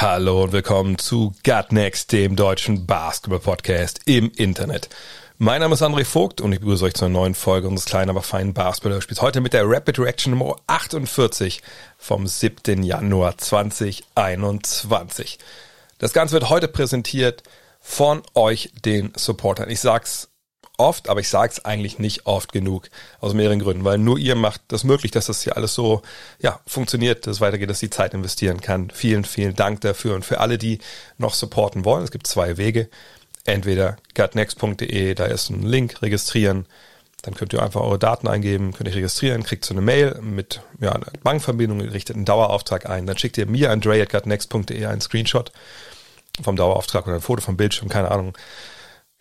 Hallo und willkommen zu Gut Next, dem deutschen Basketball-Podcast im Internet. Mein Name ist André Vogt und ich begrüße euch zur neuen Folge unseres kleinen, aber feinen Basketball-Spiels. Heute mit der Rapid Reaction Nummer 48 vom 7. Januar 2021. Das Ganze wird heute präsentiert von euch, den Supportern. Ich sag's oft, aber ich sage es eigentlich nicht oft genug. Aus mehreren Gründen. Weil nur ihr macht das möglich, dass das hier alles so ja, funktioniert, dass es weitergeht, dass die Zeit investieren kann. Vielen, vielen Dank dafür. Und für alle, die noch supporten wollen, es gibt zwei Wege. Entweder gutnext.de, da ist ein Link, registrieren. Dann könnt ihr einfach eure Daten eingeben, könnt ihr registrieren, kriegt so eine Mail mit ja, einer Bankverbindung, richtet einen Dauerauftrag ein. Dann schickt ihr mir an dre.gutnext.de einen Screenshot vom Dauerauftrag oder ein Foto vom Bildschirm, keine Ahnung.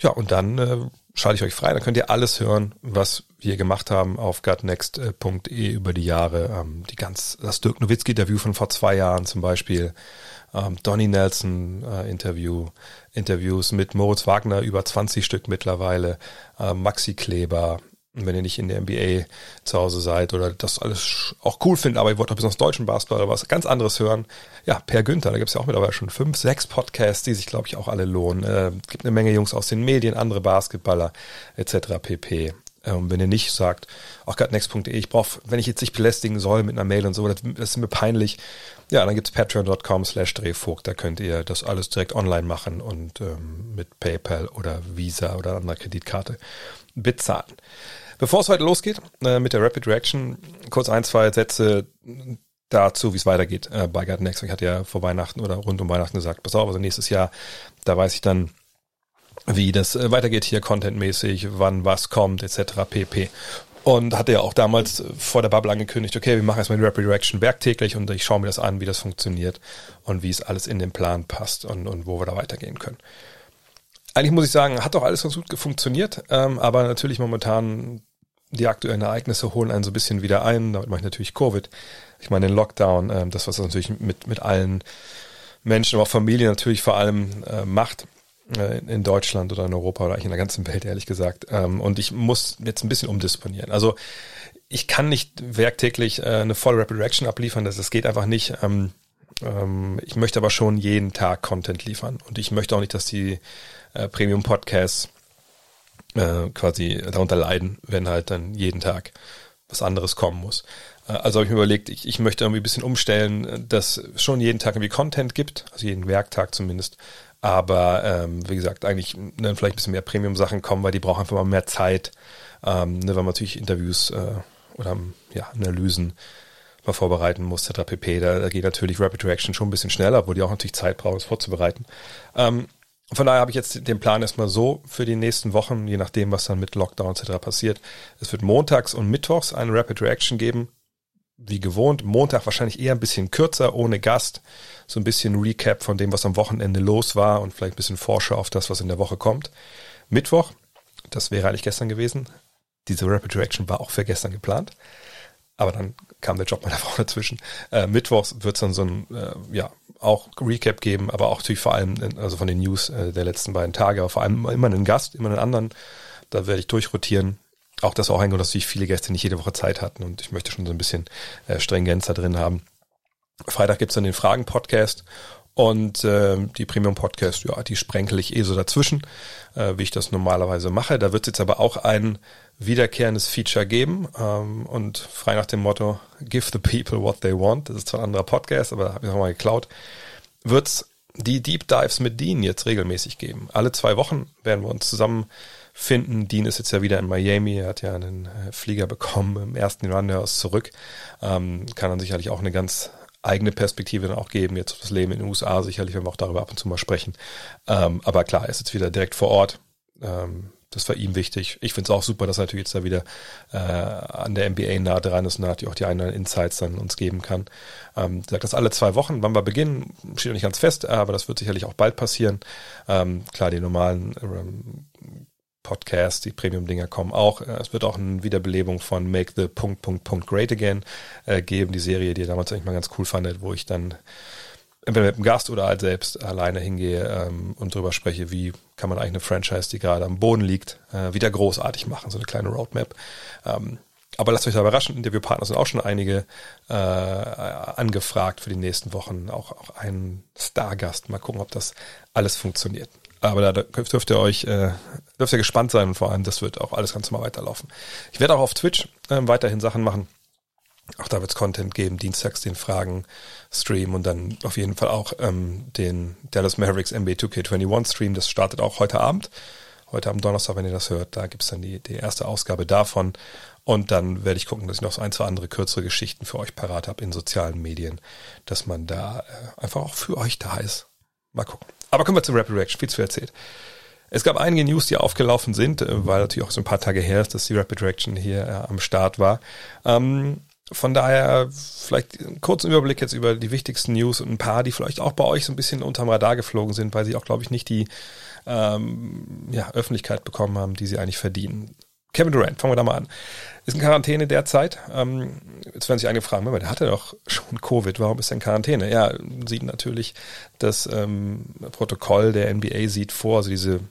Ja, und dann äh, schalte ich euch frei. Dann könnt ihr alles hören, was wir gemacht haben auf gutnext.de über die Jahre. Ähm, die ganz, das Dirk Nowitzki-Interview von vor zwei Jahren zum Beispiel. Ähm, Donny Nelson äh, Interview, Interviews mit Moritz Wagner, über 20 Stück mittlerweile, äh, Maxi Kleber, wenn ihr nicht in der NBA zu Hause seid oder das alles auch cool findet, aber ihr wollt noch besonders deutschen Basketball oder was ganz anderes hören, ja, Per Günther, da gibt es ja auch mittlerweile schon fünf, sechs Podcasts, die sich, glaube ich, auch alle lohnen. Äh, gibt eine Menge Jungs aus den Medien, andere Basketballer etc. pp. Ähm, wenn ihr nicht sagt, auch gutnext.de, ich brauche, wenn ich jetzt nicht belästigen soll mit einer Mail und so, das, das ist mir peinlich, ja, dann gibt's patreon.com slash drehvogt, da könnt ihr das alles direkt online machen und ähm, mit PayPal oder Visa oder anderer Kreditkarte bezahlen. Bevor es heute losgeht äh, mit der Rapid Reaction, kurz ein, zwei Sätze dazu, wie es weitergeht äh, bei Garden Next. Ich hatte ja vor Weihnachten oder rund um Weihnachten gesagt, pass auf, also nächstes Jahr, da weiß ich dann, wie das äh, weitergeht hier contentmäßig, wann was kommt, etc. pp. Und hatte ja auch damals vor der Bubble angekündigt, okay, wir machen erstmal die Rapid Reaction werktäglich und ich schaue mir das an, wie das funktioniert und wie es alles in den Plan passt und, und wo wir da weitergehen können. Eigentlich muss ich sagen, hat doch alles ganz gut funktioniert, ähm, aber natürlich momentan die aktuellen Ereignisse holen einen so ein bisschen wieder ein. Damit mache ich natürlich Covid. Ich meine den Lockdown, ähm, das, was das natürlich mit, mit allen Menschen, aber auch Familien natürlich vor allem äh, macht äh, in Deutschland oder in Europa oder eigentlich in der ganzen Welt, ehrlich gesagt. Ähm, und ich muss jetzt ein bisschen umdisponieren. Also ich kann nicht werktäglich äh, eine volle Rapid Reaction abliefern, das, das geht einfach nicht. Ähm, ähm, ich möchte aber schon jeden Tag Content liefern. Und ich möchte auch nicht, dass die äh, Premium-Podcasts äh, quasi darunter leiden, wenn halt dann jeden Tag was anderes kommen muss. Äh, also habe ich mir überlegt, ich, ich möchte irgendwie ein bisschen umstellen, dass es schon jeden Tag irgendwie Content gibt, also jeden Werktag zumindest. Aber ähm, wie gesagt, eigentlich ne, vielleicht ein bisschen mehr Premium-Sachen kommen, weil die brauchen einfach mal mehr Zeit, ähm, ne, weil man natürlich Interviews äh, oder ja, Analysen mal vorbereiten muss, etc. pp. Da, da geht natürlich Rapid Reaction schon ein bisschen schneller, obwohl die auch natürlich Zeit brauchen, es vorzubereiten. Ähm, von daher habe ich jetzt den Plan erstmal so für die nächsten Wochen, je nachdem, was dann mit Lockdown etc. passiert. Es wird montags und mittwochs eine Rapid Reaction geben. Wie gewohnt, Montag wahrscheinlich eher ein bisschen kürzer, ohne Gast. So ein bisschen Recap von dem, was am Wochenende los war und vielleicht ein bisschen Vorschau auf das, was in der Woche kommt. Mittwoch, das wäre eigentlich gestern gewesen. Diese Rapid Reaction war auch für gestern geplant. Aber dann kam der Job meiner Frau dazwischen. Äh, Mittwochs wird es dann so ein, äh, ja, auch Recap geben, aber auch natürlich vor allem, also von den News äh, der letzten beiden Tage, aber vor allem immer einen Gast, immer einen anderen. Da werde ich durchrotieren. Auch das auch ein Grund, dass natürlich viele Gäste nicht jede Woche Zeit hatten und ich möchte schon so ein bisschen äh, Stringenz drin haben. Freitag gibt's dann den Fragen-Podcast und äh, die Premium-Podcast, ja, die sprenkel ich eh so dazwischen, äh, wie ich das normalerweise mache. Da wird jetzt aber auch ein wiederkehrendes Feature geben ähm, und frei nach dem Motto Give the people what they want, das ist zwar ein anderer Podcast, aber habe ich nochmal geklaut, wird's die Deep Dives mit Dean jetzt regelmäßig geben. Alle zwei Wochen werden wir uns zusammenfinden. Dean ist jetzt ja wieder in Miami, er hat ja einen äh, Flieger bekommen im ersten Run aus zurück. Ähm, kann dann sicherlich auch eine ganz eigene Perspektive dann auch geben, jetzt das Leben in den USA, sicherlich werden wir auch darüber ab und zu mal sprechen. Ähm, aber klar, er ist jetzt wieder direkt vor Ort. Ähm, das war ihm wichtig. Ich finde es auch super, dass er natürlich jetzt da wieder äh, an der NBA nah dran ist und natürlich auch die einen Insights dann uns geben kann. Ähm, sagt das alle zwei Wochen, wann wir beginnen, steht noch nicht ganz fest, aber das wird sicherlich auch bald passieren. Ähm, klar, die normalen ähm, Podcasts, die Premium-Dinger kommen auch. Äh, es wird auch eine Wiederbelebung von Make the Punkt, Punkt, Punkt Great Again äh, geben, die Serie, die ihr damals eigentlich mal ganz cool fandet, wo ich dann entweder mit einem Gast oder halt selbst alleine hingehe ähm, und drüber spreche, wie kann man eigentlich eine Franchise, die gerade am Boden liegt, äh, wieder großartig machen, so eine kleine Roadmap. Ähm, aber lasst euch da überraschen, Interviewpartner sind auch schon einige äh, angefragt für die nächsten Wochen, auch, auch ein Stargast. Mal gucken, ob das alles funktioniert. Aber da dürft ihr euch, äh, dürft ihr gespannt sein und vor allem, das wird auch alles ganz normal weiterlaufen. Ich werde auch auf Twitch äh, weiterhin Sachen machen auch da wird es Content geben, dienstags den Fragen-Stream und dann auf jeden Fall auch ähm, den Dallas Mavericks NBA 2K21 Stream. Das startet auch heute Abend. Heute am Donnerstag, wenn ihr das hört, da gibt's dann die, die erste Ausgabe davon. Und dann werde ich gucken, dass ich noch so ein, zwei andere kürzere Geschichten für euch parat habe in sozialen Medien, dass man da äh, einfach auch für euch da ist. Mal gucken. Aber kommen wir zu Rapid Reaction, viel zu erzählt. Es gab einige News, die aufgelaufen sind, äh, weil natürlich auch so ein paar Tage her ist, dass die Rapid Reaction hier äh, am Start war. Ähm, von daher vielleicht einen kurzen Überblick jetzt über die wichtigsten News und ein paar, die vielleicht auch bei euch so ein bisschen unterm Radar geflogen sind, weil sie auch, glaube ich, nicht die ähm, ja, Öffentlichkeit bekommen haben, die sie eigentlich verdienen. Kevin Durant, fangen wir da mal an. Ist in Quarantäne derzeit. Ähm, jetzt werden sich einige fragen, der hatte doch schon Covid, warum ist er in Quarantäne? Ja, sieht natürlich das ähm, Protokoll der NBA sieht vor, also diese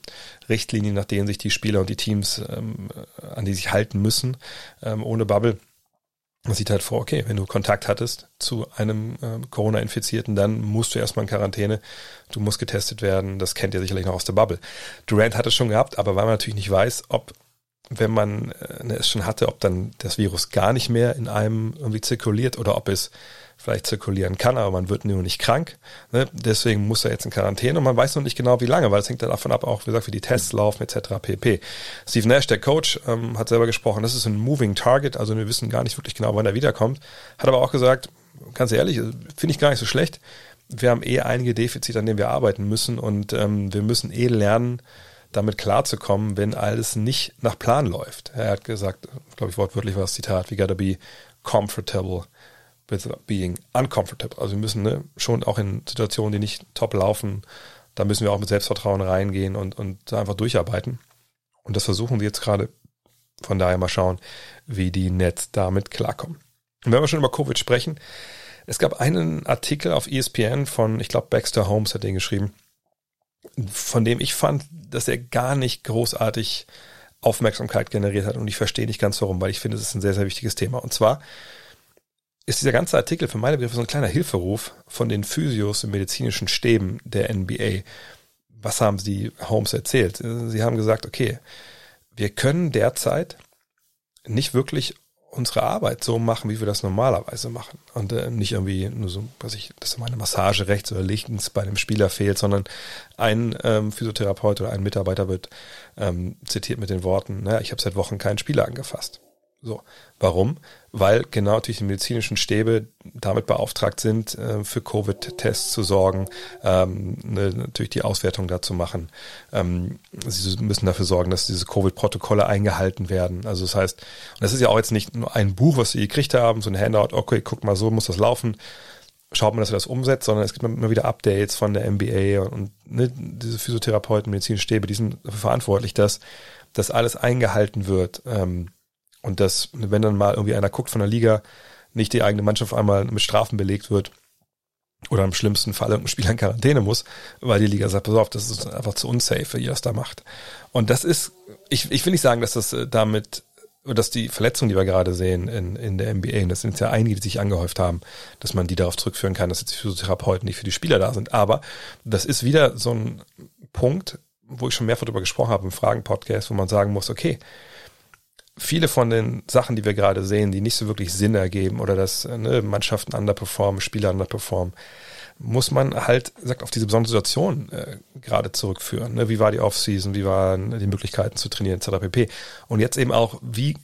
Richtlinien, nach denen sich die Spieler und die Teams, ähm, an die sich halten müssen, ähm, ohne Bubble man sieht halt vor, okay, wenn du Kontakt hattest zu einem äh, Corona-Infizierten, dann musst du erstmal in Quarantäne, du musst getestet werden, das kennt ihr sicherlich noch aus der Bubble. Durant hat es schon gehabt, aber weil man natürlich nicht weiß, ob, wenn man äh, es schon hatte, ob dann das Virus gar nicht mehr in einem irgendwie zirkuliert oder ob es vielleicht zirkulieren kann, aber man wird nur nicht krank. Ne? Deswegen muss er jetzt in Quarantäne und man weiß noch nicht genau, wie lange, weil es hängt davon ab, auch wie gesagt, wie die Tests laufen etc. pp. Steve Nash, der Coach, ähm, hat selber gesprochen, das ist ein moving target, also wir wissen gar nicht wirklich genau, wann er wiederkommt. Hat aber auch gesagt, ganz ehrlich, finde ich gar nicht so schlecht. Wir haben eh einige Defizite, an denen wir arbeiten müssen und ähm, wir müssen eh lernen, damit klarzukommen, wenn alles nicht nach Plan läuft. Er hat gesagt, glaube ich wortwörtlich war das Zitat, we gotta be comfortable being uncomfortable. Also wir müssen ne, schon auch in Situationen, die nicht top laufen, da müssen wir auch mit Selbstvertrauen reingehen und, und einfach durcharbeiten. Und das versuchen wir jetzt gerade. Von daher mal schauen, wie die Nets damit klarkommen. Und wenn wir schon über Covid sprechen, es gab einen Artikel auf ESPN von, ich glaube, Baxter Holmes hat den geschrieben, von dem ich fand, dass er gar nicht großartig Aufmerksamkeit generiert hat. Und ich verstehe nicht ganz warum, weil ich finde, es ist ein sehr, sehr wichtiges Thema. Und zwar ist dieser ganze Artikel für meine Begriffe so ein kleiner Hilferuf von den Physios und medizinischen Stäben der NBA. Was haben sie Holmes erzählt? Sie haben gesagt, okay, wir können derzeit nicht wirklich unsere Arbeit so machen, wie wir das normalerweise machen. Und äh, nicht irgendwie nur so, was ich, dass meine Massage rechts oder links bei dem Spieler fehlt, sondern ein ähm, Physiotherapeut oder ein Mitarbeiter wird ähm, zitiert mit den Worten, naja, ich habe seit Wochen keinen Spieler angefasst. So. Warum? Weil genau natürlich die medizinischen Stäbe damit beauftragt sind, äh, für Covid-Tests zu sorgen, ähm, ne, natürlich die Auswertung dazu machen. Ähm, sie müssen dafür sorgen, dass diese Covid-Protokolle eingehalten werden. Also das heißt, und das ist ja auch jetzt nicht nur ein Buch, was sie gekriegt haben, so ein Handout, okay, guck mal, so muss das laufen. Schaut man, dass er das umsetzt, sondern es gibt immer wieder Updates von der MBA und, und ne, diese Physiotherapeuten, medizinische Stäbe, die sind dafür verantwortlich, dass das alles eingehalten wird. Ähm, und dass, wenn dann mal irgendwie einer guckt von der Liga, nicht die eigene Mannschaft einmal mit Strafen belegt wird oder im schlimmsten Fall irgendein Spieler in Quarantäne muss, weil die Liga sagt, pass auf, das ist einfach zu unsafe, wie ihr das da macht. Und das ist, ich, ich will nicht sagen, dass das äh, damit, dass die Verletzungen, die wir gerade sehen in, in der NBA, und das sind ja einige, die sich angehäuft haben, dass man die darauf zurückführen kann, dass jetzt die Physiotherapeuten nicht für die Spieler da sind. Aber das ist wieder so ein Punkt, wo ich schon mehrfach darüber gesprochen habe im Fragen-Podcast, wo man sagen muss, okay, viele von den Sachen, die wir gerade sehen, die nicht so wirklich Sinn ergeben oder dass ne, Mannschaften underperformen, Spieler underperformen, muss man halt sagt, auf diese besondere Situation äh, gerade zurückführen. Ne? Wie war die Offseason, wie waren die Möglichkeiten zu trainieren, etc. pp. Und jetzt eben auch, wie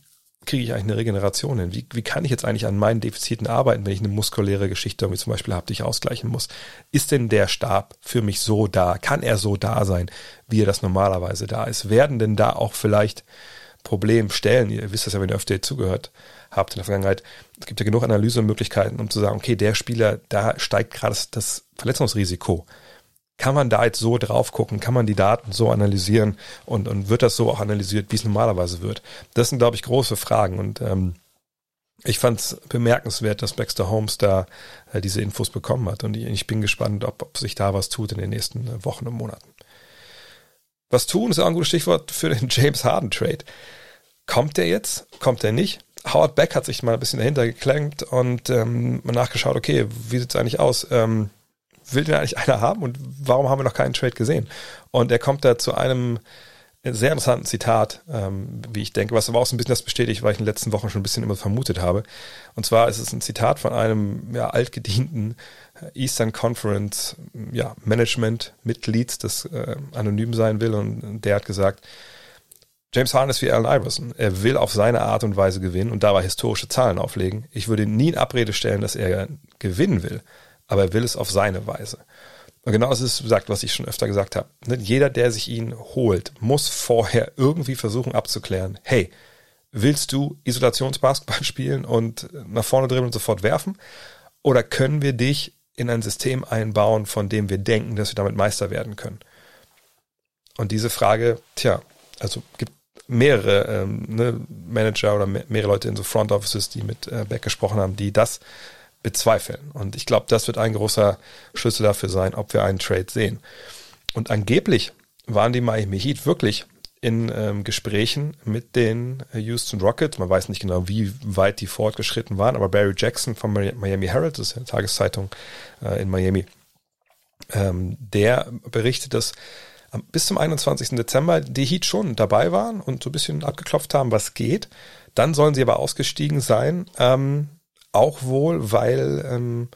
kriege ich eigentlich eine Regeneration hin? Wie, wie kann ich jetzt eigentlich an meinen Defiziten arbeiten, wenn ich eine muskuläre Geschichte wie zum Beispiel habe, die ich ausgleichen muss? Ist denn der Stab für mich so da? Kann er so da sein, wie er das normalerweise da ist? Werden denn da auch vielleicht Problemstellen, ihr wisst das ja, wenn ihr öfter zugehört habt in der Vergangenheit, es gibt ja genug Analysemöglichkeiten, um zu sagen, okay, der Spieler, da steigt gerade das Verletzungsrisiko kann man da jetzt so drauf gucken? Kann man die Daten so analysieren? Und, und wird das so auch analysiert, wie es normalerweise wird? Das sind, glaube ich, große Fragen. Und ähm, ich fand es bemerkenswert, dass Baxter Holmes da äh, diese Infos bekommen hat. Und ich, ich bin gespannt, ob, ob sich da was tut in den nächsten äh, Wochen und Monaten. Was tun ist auch ein gutes Stichwort für den James Harden Trade. Kommt der jetzt? Kommt der nicht? Howard Beck hat sich mal ein bisschen dahinter geklemmt und ähm, nachgeschaut, okay, wie sieht es eigentlich aus? Ähm, will denn eigentlich einer haben und warum haben wir noch keinen Trade gesehen? Und er kommt da zu einem sehr interessanten Zitat, ähm, wie ich denke, was aber auch so ein bisschen das bestätigt, weil ich in den letzten Wochen schon ein bisschen immer vermutet habe. Und zwar ist es ein Zitat von einem ja, altgedienten Eastern Conference ja, Management-Mitglied, das äh, anonym sein will. Und der hat gesagt, James Harden ist wie Allen Iverson. Er will auf seine Art und Weise gewinnen und dabei historische Zahlen auflegen. Ich würde nie in Abrede stellen, dass er gewinnen will aber er will es auf seine Weise. Und genau das ist gesagt, was ich schon öfter gesagt habe. Ne, jeder, der sich ihn holt, muss vorher irgendwie versuchen abzuklären, hey, willst du Isolationsbasketball spielen und nach vorne dribbeln und sofort werfen? Oder können wir dich in ein System einbauen, von dem wir denken, dass wir damit Meister werden können? Und diese Frage, tja, also gibt mehrere ähm, ne, Manager oder mehrere Leute in so Front Offices, die mit äh, Beck gesprochen haben, die das bezweifeln. Und ich glaube, das wird ein großer Schlüssel dafür sein, ob wir einen Trade sehen. Und angeblich waren die Miami Heat wirklich in ähm, Gesprächen mit den Houston Rockets. Man weiß nicht genau, wie weit die fortgeschritten waren, aber Barry Jackson von Miami Herald, das ist eine Tageszeitung äh, in Miami, ähm, der berichtet, dass bis zum 21. Dezember die Heat schon dabei waren und so ein bisschen abgeklopft haben, was geht. Dann sollen sie aber ausgestiegen sein. Ähm, auch wohl, weil ähm,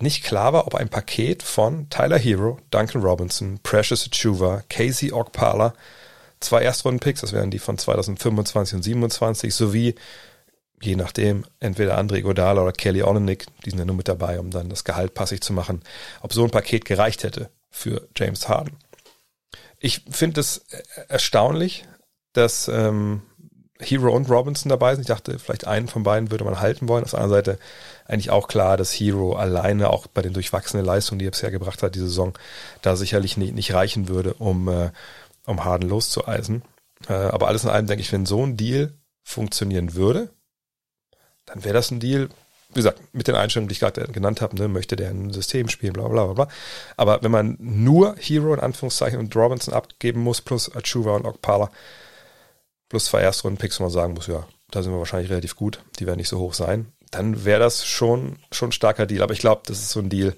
nicht klar war, ob ein Paket von Tyler Hero, Duncan Robinson, Precious Achuva, Casey Ogpala, zwei Erstrunden-Picks, das wären die von 2025 und 27, sowie je nachdem, entweder André Godala oder Kelly Olenek, die sind ja nur mit dabei, um dann das Gehalt passig zu machen, ob so ein Paket gereicht hätte für James Harden. Ich finde es erstaunlich, dass ähm, Hero und Robinson dabei sind. Ich dachte, vielleicht einen von beiden würde man halten wollen. Auf der anderen Seite eigentlich auch klar, dass Hero alleine auch bei den durchwachsenen Leistungen, die er bisher gebracht hat, die Saison, da sicherlich nicht, nicht reichen würde, um, äh, um Harden loszueisen. Äh, aber alles in allem denke ich, wenn so ein Deal funktionieren würde, dann wäre das ein Deal, wie gesagt, mit den Einstellungen, die ich gerade genannt habe, ne, möchte der ein System spielen, bla bla bla bla. Aber wenn man nur Hero in Anführungszeichen und Robinson abgeben muss, plus Achuva und Okpala, plus zwei Erstrunden-Picks, wo man sagen muss, ja, da sind wir wahrscheinlich relativ gut, die werden nicht so hoch sein, dann wäre das schon, schon ein starker Deal. Aber ich glaube, das ist so ein Deal,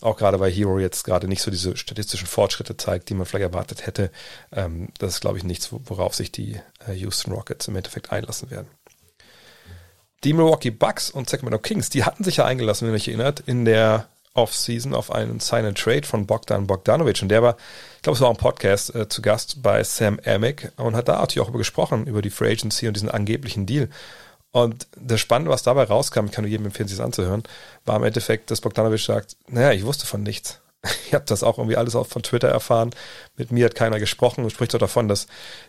auch gerade weil Hero jetzt gerade nicht so diese statistischen Fortschritte zeigt, die man vielleicht erwartet hätte. Ähm, das ist, glaube ich, nichts, worauf sich die äh, Houston Rockets im Endeffekt einlassen werden. Die Milwaukee Bucks und Sacramento Kings, die hatten sich ja eingelassen, wenn ihr euch erinnert, in der Offseason auf einen Sign and Trade von Bogdan Bogdanovic. Und der war, glaube, es war ein Podcast äh, zu Gast bei Sam Amick und hat da natürlich auch über gesprochen, über die Free Agency und diesen angeblichen Deal. Und das Spannende, was dabei rauskam, ich kann nur jedem empfehlen, sich das anzuhören, war im Endeffekt, dass Bogdanovic sagt, naja, ich wusste von nichts. Ich habe das auch irgendwie alles auch von Twitter erfahren. Mit mir hat keiner gesprochen und spricht doch davon, dass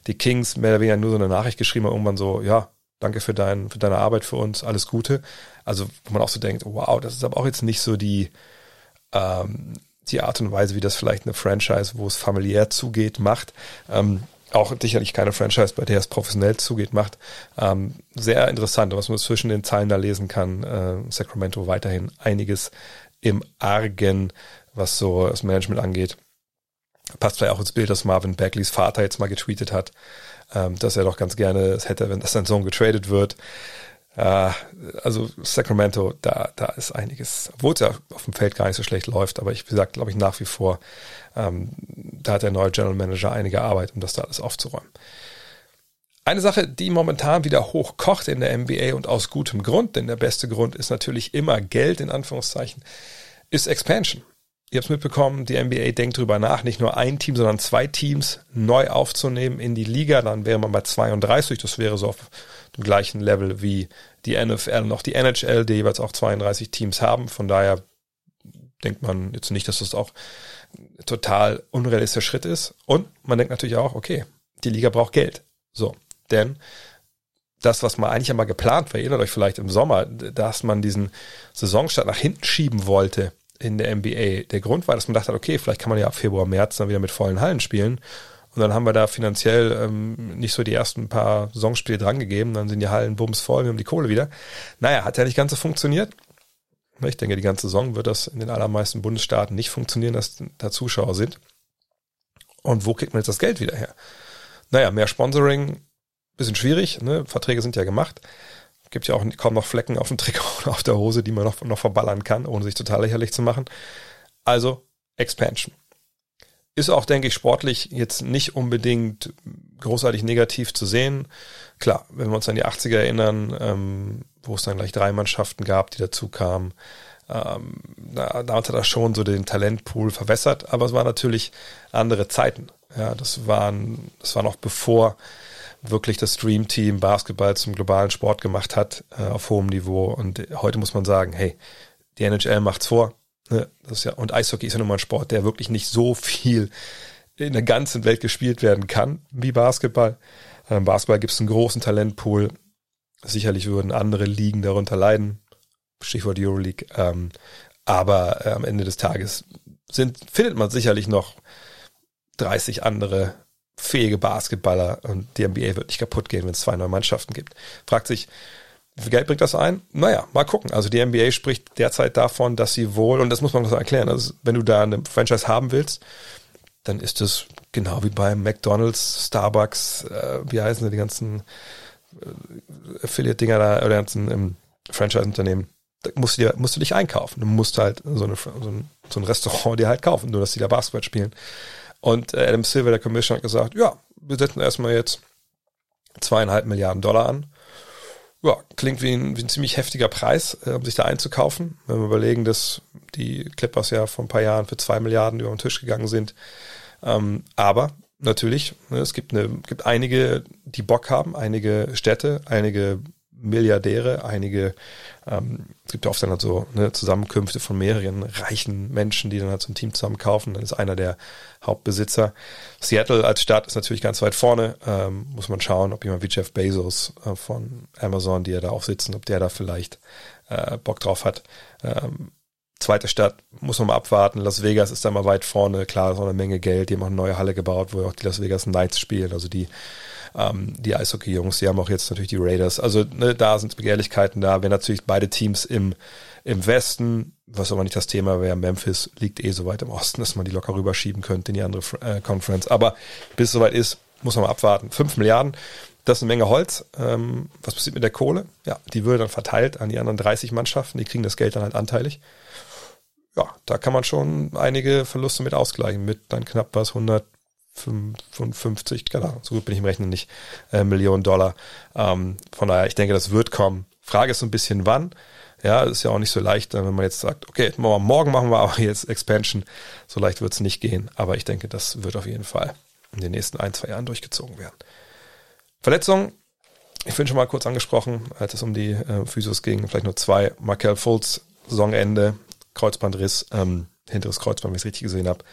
die Kings mehr oder weniger nur so eine Nachricht geschrieben haben, irgendwann so, ja, danke für, dein, für deine Arbeit für uns, alles Gute. Also, wo man auch so denkt, wow, das ist aber auch jetzt nicht so die, ähm, die Art und Weise, wie das vielleicht eine Franchise, wo es familiär zugeht, macht. Ähm, auch sicherlich keine Franchise, bei der es professionell zugeht, macht. Ähm, sehr interessant, was man zwischen den Zeilen da lesen kann. Äh, Sacramento weiterhin einiges im Argen, was so das Management angeht. Passt vielleicht auch ins Bild, dass Marvin Bagley's Vater jetzt mal getweetet hat, ähm, dass er doch ganz gerne es hätte, wenn das sein Sohn getradet wird. Äh, also Sacramento, da, da ist einiges, obwohl es ja auf dem Feld gar nicht so schlecht läuft, aber ich, gesagt, glaube ich nach wie vor, ähm, da hat der neue General Manager einige Arbeit, um das da alles aufzuräumen. Eine Sache, die momentan wieder hochkocht in der NBA und aus gutem Grund, denn der beste Grund ist natürlich immer Geld in Anführungszeichen, ist Expansion. Ihr habt es mitbekommen, die NBA denkt darüber nach, nicht nur ein Team, sondern zwei Teams neu aufzunehmen in die Liga. Dann wäre man bei 32. Das wäre so auf dem gleichen Level wie die NFL und auch die NHL, die jeweils auch 32 Teams haben. Von daher denkt man jetzt nicht, dass das auch total unrealistischer Schritt ist. Und man denkt natürlich auch, okay, die Liga braucht Geld. So, denn das, was man eigentlich einmal geplant war, erinnert euch vielleicht im Sommer, dass man diesen Saisonstart nach hinten schieben wollte in der NBA. Der Grund war, dass man dachte, okay, vielleicht kann man ja ab Februar, März dann wieder mit vollen Hallen spielen. Und dann haben wir da finanziell ähm, nicht so die ersten paar Saisonspiele drangegeben. Dann sind die Hallen bums voll, wir haben die Kohle wieder. Naja, hat ja nicht ganz so funktioniert. Ich denke, die ganze Saison wird das in den allermeisten Bundesstaaten nicht funktionieren, dass da Zuschauer sind. Und wo kriegt man jetzt das Geld wieder her? Naja, mehr Sponsoring, bisschen schwierig. Ne? Verträge sind ja gemacht. Gibt ja auch kaum noch Flecken auf dem Trikot oder auf der Hose, die man noch, noch verballern kann, ohne sich total lächerlich zu machen. Also Expansion. Ist auch, denke ich, sportlich jetzt nicht unbedingt großartig negativ zu sehen. Klar, wenn wir uns an die 80er erinnern, ähm, wo es dann gleich drei Mannschaften gab, die dazu kamen, ähm, da, damals hat er schon so den Talentpool verwässert, aber es waren natürlich andere Zeiten. Ja, das waren, das war noch bevor wirklich das Stream Team Basketball zum globalen Sport gemacht hat, äh, auf hohem Niveau. Und heute muss man sagen, hey, die NHL macht's vor. Ne? Das ist ja, und Eishockey ist ja nun mal ein Sport, der wirklich nicht so viel in der ganzen Welt gespielt werden kann wie Basketball. Ähm, Basketball gibt es einen großen Talentpool. Sicherlich würden andere Ligen darunter leiden. Stichwort Euroleague. Ähm, aber äh, am Ende des Tages sind, findet man sicherlich noch 30 andere fähige Basketballer und die NBA wird nicht kaputt gehen, wenn es zwei neue Mannschaften gibt. Fragt sich, wie viel Geld bringt das ein? Naja, mal gucken. Also die NBA spricht derzeit davon, dass sie wohl, und das muss man so erklären, also wenn du da eine Franchise haben willst, dann ist es genau wie beim McDonalds, Starbucks, äh, wie heißen die ganzen äh, Affiliate-Dinger da, oder ganzen ähm, Franchise-Unternehmen, da musst du, dir, musst du dich einkaufen. Du musst halt so, eine, so, ein, so ein Restaurant dir halt kaufen, nur dass die da Basketball spielen. Und äh, Adam Silver, der Commissioner, hat gesagt, ja, wir setzen erstmal jetzt zweieinhalb Milliarden Dollar an ja, klingt wie ein, wie ein ziemlich heftiger Preis, äh, um sich da einzukaufen. Wenn wir überlegen, dass die Clippers ja vor ein paar Jahren für zwei Milliarden über den Tisch gegangen sind. Ähm, aber natürlich, ne, es gibt, eine, gibt einige, die Bock haben, einige Städte, einige Milliardäre, einige, ähm, es gibt ja oft dann halt so ne, Zusammenkünfte von mehreren reichen Menschen, die dann halt so ein Team zusammen kaufen. Dann ist einer der Hauptbesitzer. Seattle als Stadt ist natürlich ganz weit vorne. Ähm, muss man schauen, ob jemand wie Jeff Bezos äh, von Amazon, die ja da auch sitzen, ob der da vielleicht äh, Bock drauf hat. Ähm, zweite Stadt muss man mal abwarten. Las Vegas ist da mal weit vorne. Klar, ist auch eine Menge Geld. Die haben auch eine neue Halle gebaut, wo auch die Las Vegas Knights spielen. Also die ähm, die Eishockey-Jungs, die haben auch jetzt natürlich die Raiders. Also ne, da sind Begehrlichkeiten da. Wenn natürlich beide Teams im, im Westen, was aber nicht das Thema wäre, Memphis liegt eh so weit im Osten, dass man die locker rüberschieben könnte in die andere äh, Conference. Aber bis es soweit ist, muss man mal abwarten. Fünf Milliarden, das ist eine Menge Holz. Ähm, was passiert mit der Kohle? Ja, die würde dann verteilt an die anderen 30 Mannschaften, die kriegen das Geld dann halt anteilig. Ja, da kann man schon einige Verluste mit ausgleichen, mit dann knapp was 100, 55, keine Ahnung, so gut bin ich im Rechnen nicht, äh, Millionen Dollar. Ähm, von daher, ich denke, das wird kommen. Frage ist so ein bisschen wann. Ja, ist ja auch nicht so leicht, wenn man jetzt sagt, okay, morgen machen wir auch jetzt Expansion. So leicht wird es nicht gehen, aber ich denke, das wird auf jeden Fall in den nächsten ein, zwei Jahren durchgezogen werden. Verletzungen, ich bin schon mal kurz angesprochen, als es um die äh, Physios ging, vielleicht nur zwei. Markel Fultz, Saisonende, Kreuzbandriss, ähm, hinteres Kreuzband, wenn ich es richtig gesehen habe.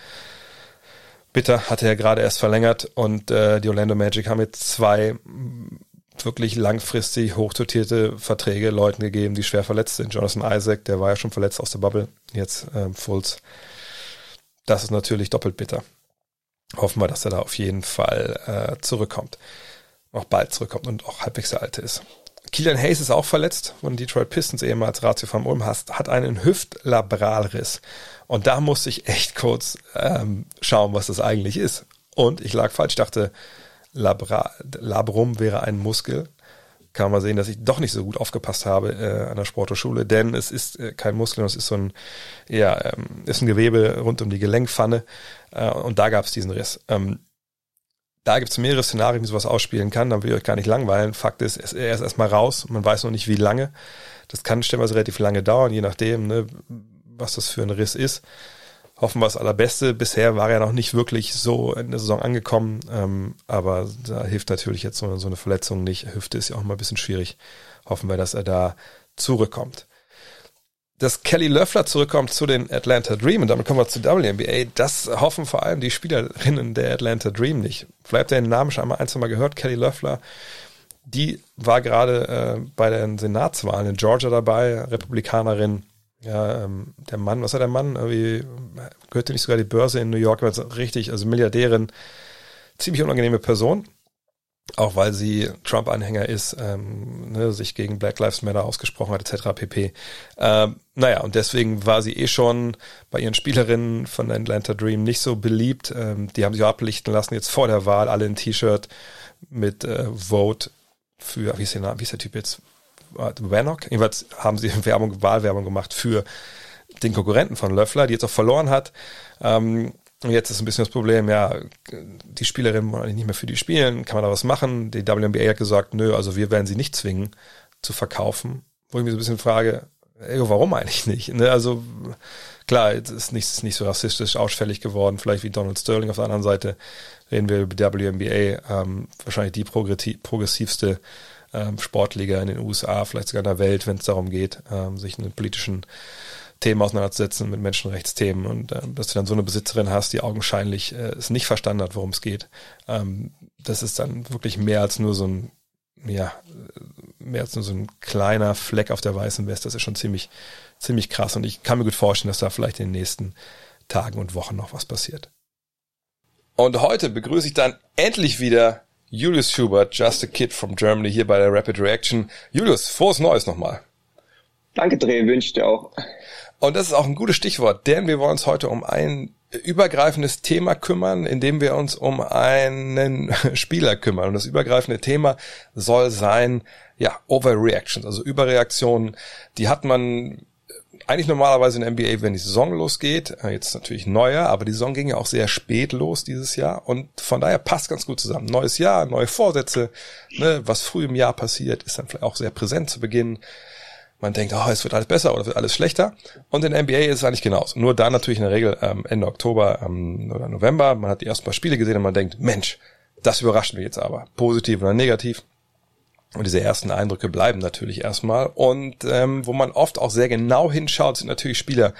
Bitter hatte er gerade erst verlängert und äh, die Orlando Magic haben jetzt zwei wirklich langfristig hochdotierte Verträge Leuten gegeben, die schwer verletzt sind. Jonathan Isaac, der war ja schon verletzt aus der Bubble, jetzt ähm, Fultz. Das ist natürlich doppelt bitter. Hoffen wir, dass er da auf jeden Fall äh, zurückkommt. Auch bald zurückkommt und auch halbwegs der Alte ist. Kilian Hayes ist auch verletzt von Detroit Pistons, ehemals Ratio von Ulm, hat einen Hüftlabralriss. Und da musste ich echt kurz ähm, schauen, was das eigentlich ist. Und ich lag falsch, ich dachte, Labra, Labrum wäre ein Muskel. Kann man sehen, dass ich doch nicht so gut aufgepasst habe äh, an der Sporthochschule, denn es ist äh, kein Muskel, es ist so ein, ja, ähm, ist ein Gewebe rund um die Gelenkpfanne äh, und da gab es diesen Riss. Ähm, da gibt es mehrere Szenarien, wie sowas ausspielen kann, dann will ich euch gar nicht langweilen. Fakt ist, er ist erstmal raus, man weiß noch nicht, wie lange. Das kann stellenweise relativ lange dauern, je nachdem, ne, was das für ein Riss ist. hoffen wir das Allerbeste. Bisher war er noch nicht wirklich so in der Saison angekommen, ähm, aber da hilft natürlich jetzt so, so eine Verletzung nicht. Hüfte ist ja auch mal ein bisschen schwierig. Hoffen wir, dass er da zurückkommt dass Kelly Löffler zurückkommt zu den Atlanta Dream und damit kommen wir zu WNBA. Das hoffen vor allem die Spielerinnen der Atlanta Dream nicht. Vielleicht habt ihr den Namen schon einmal ein, zwei Mal gehört. Kelly Löffler, die war gerade äh, bei den Senatswahlen in Georgia dabei, Republikanerin. Ja, ähm, der Mann, was hat der Mann? Irgendwie gehörte nicht sogar die Börse in New York, aber richtig, also Milliardärin, ziemlich unangenehme Person auch weil sie Trump-Anhänger ist, ähm, ne, sich gegen Black Lives Matter ausgesprochen hat, etc. pp. Ähm, naja, und deswegen war sie eh schon bei ihren Spielerinnen von Atlanta Dream nicht so beliebt. Ähm, die haben sich auch ablichten lassen, jetzt vor der Wahl, alle in T-Shirt mit äh, Vote für, wie ist, der, wie ist der Typ jetzt? Wannock? Jedenfalls haben sie Werbung, Wahlwerbung gemacht für den Konkurrenten von Löffler, die jetzt auch verloren hat. Ähm, und jetzt ist ein bisschen das Problem, ja, die Spielerinnen wollen eigentlich nicht mehr für die spielen, kann man da was machen? Die WNBA hat gesagt, nö, also wir werden sie nicht zwingen zu verkaufen. Wo ich mich so ein bisschen frage, ey, warum eigentlich nicht? Ne? Also klar, es ist nicht, ist nicht so rassistisch ausfällig geworden, vielleicht wie Donald Sterling auf der anderen Seite reden wir über die WNBA, ähm, wahrscheinlich die progressivste ähm, Sportliga in den USA, vielleicht sogar in der Welt, wenn es darum geht, ähm, sich einen politischen Themen auseinanderzusetzen, mit Menschenrechtsthemen und äh, dass du dann so eine Besitzerin hast, die augenscheinlich äh, es nicht verstanden hat, worum es geht. Ähm, das ist dann wirklich mehr als nur so ein, ja, mehr als nur so ein kleiner Fleck auf der weißen Weste. Das ist schon ziemlich, ziemlich krass und ich kann mir gut vorstellen, dass da vielleicht in den nächsten Tagen und Wochen noch was passiert. Und heute begrüße ich dann endlich wieder Julius Schubert, Just a Kid from Germany, hier bei der Rapid Reaction. Julius, frohes Neues nochmal. Danke, Dreh, wünsche dir auch. Und das ist auch ein gutes Stichwort, denn wir wollen uns heute um ein übergreifendes Thema kümmern, indem wir uns um einen Spieler kümmern. Und das übergreifende Thema soll sein, ja, Overreactions, also Überreaktionen. Die hat man eigentlich normalerweise in der NBA, wenn die Saison losgeht. Äh, jetzt natürlich neuer, aber die Saison ging ja auch sehr spät los dieses Jahr. Und von daher passt ganz gut zusammen. Neues Jahr, neue Vorsätze. Ne, was früh im Jahr passiert, ist dann vielleicht auch sehr präsent zu Beginn man denkt, oh, es wird alles besser oder wird alles schlechter. Und in der NBA ist es eigentlich genauso. Nur da natürlich in der Regel ähm, Ende Oktober ähm, oder November. Man hat die ersten paar Spiele gesehen und man denkt, Mensch, das überrascht mich jetzt aber. Positiv oder negativ. Und diese ersten Eindrücke bleiben natürlich erstmal. Und ähm, wo man oft auch sehr genau hinschaut, sind natürlich Spieler,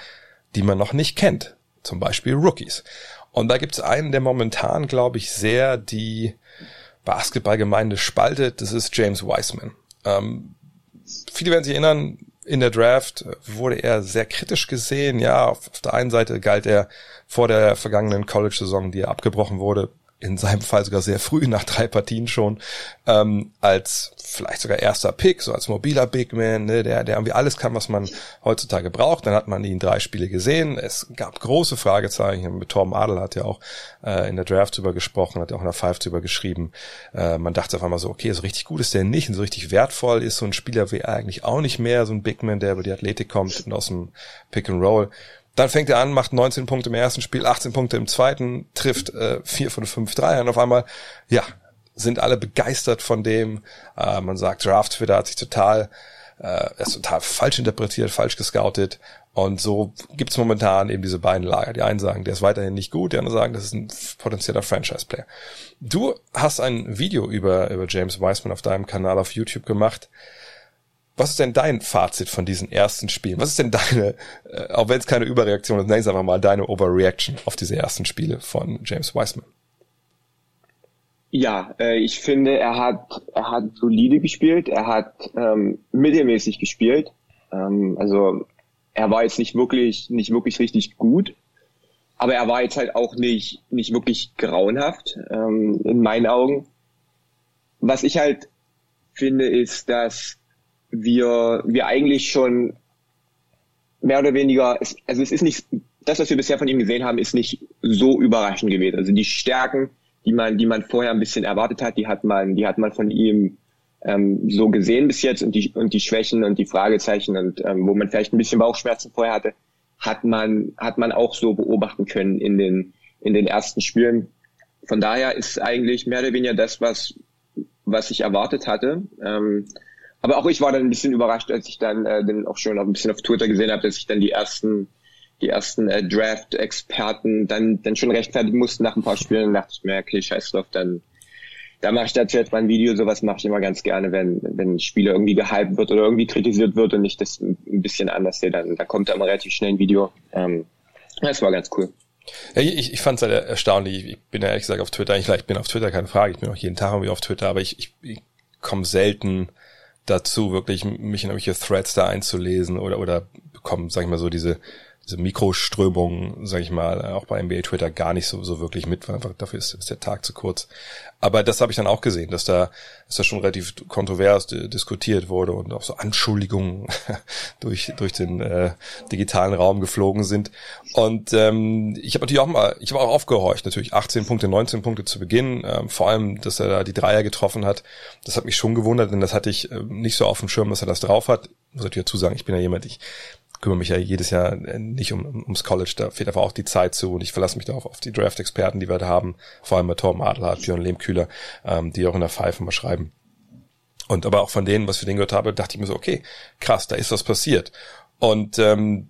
die man noch nicht kennt. Zum Beispiel Rookies. Und da gibt es einen, der momentan, glaube ich, sehr die Basketballgemeinde spaltet. Das ist James Wiseman. Ähm, viele werden sich erinnern, in der Draft wurde er sehr kritisch gesehen. Ja, auf, auf der einen Seite galt er vor der vergangenen College-Saison, die abgebrochen wurde, in seinem Fall sogar sehr früh, nach drei Partien schon, ähm, als vielleicht sogar erster Pick, so als mobiler Big Man, ne, der, der irgendwie alles kann, was man heutzutage braucht. Dann hat man ihn drei Spiele gesehen. Es gab große Fragezeichen. Mit Torben Adel hat ja auch äh, in der Draft drüber gesprochen, hat ja auch in der Five drüber geschrieben. Äh, man dachte auf einmal so, okay, so richtig gut ist der nicht und so richtig wertvoll ist so ein Spieler wie er eigentlich auch nicht mehr, so ein Big Man, der über die Athletik kommt und aus dem Pick and Roll. Dann fängt er an, macht 19 Punkte im ersten Spiel, 18 Punkte im zweiten, trifft äh, 4 von 5 Dreier und auf einmal, ja, sind alle begeistert von dem. Äh, man sagt, Draft Twitter hat sich total, äh, ist total falsch interpretiert, falsch gescoutet. Und so gibt's momentan eben diese beiden Lager. Die einen sagen, der ist weiterhin nicht gut, die anderen sagen, das ist ein potenzieller Franchise-Player. Du hast ein Video über, über James Wiseman auf deinem Kanal auf YouTube gemacht. Was ist denn dein Fazit von diesen ersten Spielen? Was ist denn deine, äh, auch wenn es keine Überreaktion ist, nenn es einfach mal deine Overreaction auf diese ersten Spiele von James Wiseman? Ja, äh, ich finde, er hat, er hat solide gespielt, er hat ähm, mittelmäßig gespielt. Ähm, also er war jetzt nicht wirklich, nicht wirklich richtig gut, aber er war jetzt halt auch nicht, nicht wirklich grauenhaft ähm, in meinen Augen. Was ich halt finde, ist, dass wir, wir eigentlich schon mehr oder weniger, also es ist nicht, das, was wir bisher von ihm gesehen haben, ist nicht so überraschend gewesen. Also die Stärken, die man, die man vorher ein bisschen erwartet hat, die hat man, die hat man von ihm ähm, so gesehen bis jetzt und die, und die Schwächen und die Fragezeichen und ähm, wo man vielleicht ein bisschen Bauchschmerzen vorher hatte, hat man, hat man auch so beobachten können in den, in den ersten Spielen. Von daher ist eigentlich mehr oder weniger das, was, was ich erwartet hatte. Ähm, aber auch ich war dann ein bisschen überrascht, als ich dann äh, dann auch schon ein bisschen auf Twitter gesehen habe, dass sich dann die ersten die ersten äh, Draft-Experten dann, dann schon rechtfertigen mussten nach ein paar Spielen. Dann dachte ich mir, okay, scheiß drauf, dann, da mache ich dazu jetzt mal ein Video. Sowas mache ich immer ganz gerne, wenn, wenn ein Spieler irgendwie gehypt wird oder irgendwie kritisiert wird und nicht das ein bisschen anders sehe, dann, dann kommt da immer relativ schnell ein Video. Ähm, das war ganz cool. Ja, ich, ich fand es halt erstaunlich. Ich bin ja ehrlich gesagt auf Twitter, ich, ich bin auf Twitter, keine Frage, ich bin auch jeden Tag irgendwie auf Twitter, aber ich, ich, ich komme selten dazu, wirklich mich in irgendwelche Threads da einzulesen oder, oder bekommen, sag ich mal so, diese diese Mikroströmungen, sag ich mal, auch bei NBA Twitter gar nicht so, so wirklich mit, weil einfach dafür ist, ist der Tag zu kurz. Aber das habe ich dann auch gesehen, dass da, dass da schon relativ kontrovers diskutiert wurde und auch so Anschuldigungen durch, durch den äh, digitalen Raum geflogen sind. Und ähm, ich habe natürlich auch mal, ich habe auch aufgehorcht, natürlich 18 Punkte, 19 Punkte zu Beginn, ähm, vor allem, dass er da die Dreier getroffen hat. Das hat mich schon gewundert, denn das hatte ich äh, nicht so auf dem Schirm, dass er das drauf hat. Ich muss natürlich dazu sagen, ich bin ja jemand, ich kümmere mich ja jedes Jahr äh, nicht um, ums College, da fehlt einfach auch die Zeit zu und ich verlasse mich darauf auf die Draft-Experten, die wir da haben, vor allem bei Torben Adler, Björn Lehmkühler, ähm, die auch in der Pfeife mal schreiben. Und aber auch von denen, was wir denen gehört habe, dachte ich mir so, okay, krass, da ist was passiert. Und ähm,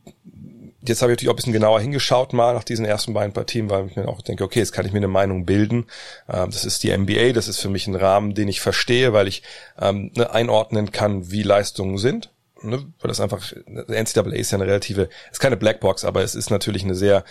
jetzt habe ich natürlich auch ein bisschen genauer hingeschaut mal nach diesen ersten beiden Partien, weil ich mir auch denke, okay, jetzt kann ich mir eine Meinung bilden. Ähm, das ist die NBA, das ist für mich ein Rahmen, den ich verstehe, weil ich ähm, ne, einordnen kann, wie Leistungen sind ne, weil das einfach, NCAA ist ja eine relative, ist keine Blackbox, aber es ist natürlich eine sehr,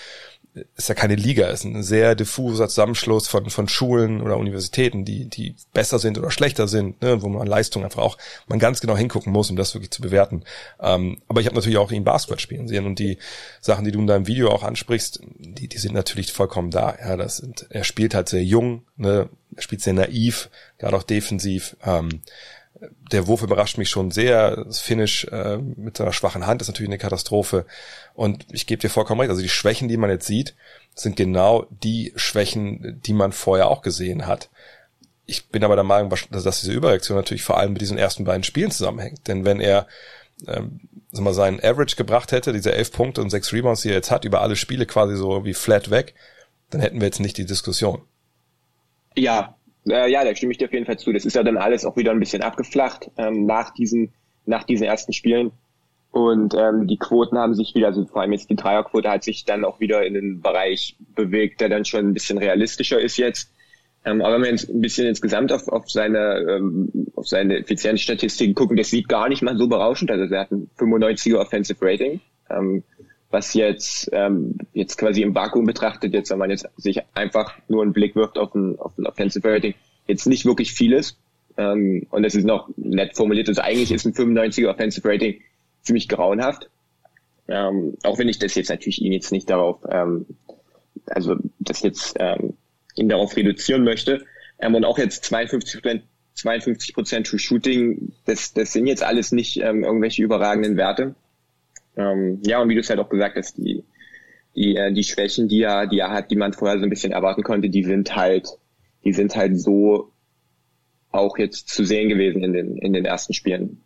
ist ja keine Liga, ist ein sehr diffuser Zusammenschluss von, von Schulen oder Universitäten, die, die besser sind oder schlechter sind, ne, wo man Leistung einfach auch man ganz genau hingucken muss, um das wirklich zu bewerten. Ähm, aber ich habe natürlich auch ihn Basketball spielen sehen und die Sachen, die du in deinem Video auch ansprichst, die, die sind natürlich vollkommen da. Ja, das sind, er spielt halt sehr jung, ne, er spielt sehr naiv, gerade auch defensiv. Ähm, der Wurf überrascht mich schon sehr. Das Finish äh, mit seiner schwachen Hand ist natürlich eine Katastrophe. Und ich gebe dir vollkommen recht. Also die Schwächen, die man jetzt sieht, sind genau die Schwächen, die man vorher auch gesehen hat. Ich bin aber der Meinung, dass diese Überreaktion natürlich vor allem mit diesen ersten beiden Spielen zusammenhängt. Denn wenn er ähm, sag mal, seinen Average gebracht hätte, diese elf Punkte und sechs Rebounds, die er jetzt hat, über alle Spiele quasi so wie flat weg, dann hätten wir jetzt nicht die Diskussion. Ja, äh, ja, da stimme ich dir auf jeden Fall zu. Das ist ja dann alles auch wieder ein bisschen abgeflacht ähm, nach diesen nach diesen ersten Spielen. Und ähm, die Quoten haben sich wieder, also vor allem jetzt die Dreierquote hat sich dann auch wieder in den Bereich bewegt, der dann schon ein bisschen realistischer ist jetzt. Ähm, aber wenn wir jetzt ein bisschen insgesamt auf, auf seine ähm, auf seine Effizienzstatistiken gucken, das sieht gar nicht mal so berauschend. Also er hat ein 95er Offensive Rating. Ähm, was jetzt ähm, jetzt quasi im Vakuum betrachtet, jetzt wenn man jetzt sich einfach nur einen Blick wirft auf ein, auf ein Offensive Rating, jetzt nicht wirklich vieles. Ähm, und es ist noch nett formuliert. Also eigentlich ist ein 95er Offensive Rating ziemlich grauenhaft. Ähm, auch wenn ich das jetzt natürlich ihn jetzt nicht darauf, ähm, also das jetzt ähm, ihn darauf reduzieren möchte. Ähm, und auch jetzt 52 Prozent 52 Prozent True Shooting, das, das sind jetzt alles nicht ähm, irgendwelche überragenden Werte. Ähm, ja, und wie du es halt auch gesagt hast, die, die, äh, die Schwächen, die er, die er hat, die man vorher so ein bisschen erwarten konnte, die sind halt, die sind halt so auch jetzt zu sehen gewesen in den, in den ersten Spielen.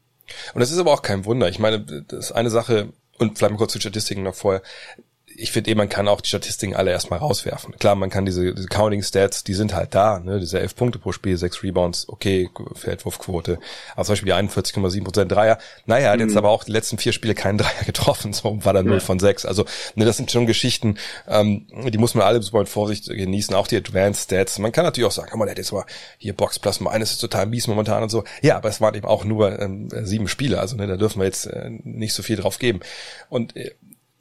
Und das ist aber auch kein Wunder. Ich meine, das ist eine Sache, und vielleicht mal kurz zu Statistiken noch vorher ich finde eh, man kann auch die Statistiken alle erstmal rauswerfen. Klar, man kann diese, diese Counting Stats, die sind halt da, ne, diese elf Punkte pro Spiel, sechs Rebounds, okay, Feldwurfquote. Aber zum Beispiel die 41,7 Prozent Dreier. Naja, hat mhm. jetzt aber auch die letzten vier Spiele keinen Dreier getroffen, so war dann 0 ja. von 6. Also, ne, das sind schon Geschichten, ähm, die muss man alle so mit Vorsicht genießen, auch die Advanced Stats. Man kann natürlich auch sagen, komm mal, der hat jetzt mal hier Box Plus mal eines ist total mies momentan und so. Ja, aber es waren eben auch nur ähm, sieben Spiele, also ne, da dürfen wir jetzt äh, nicht so viel drauf geben. Und äh,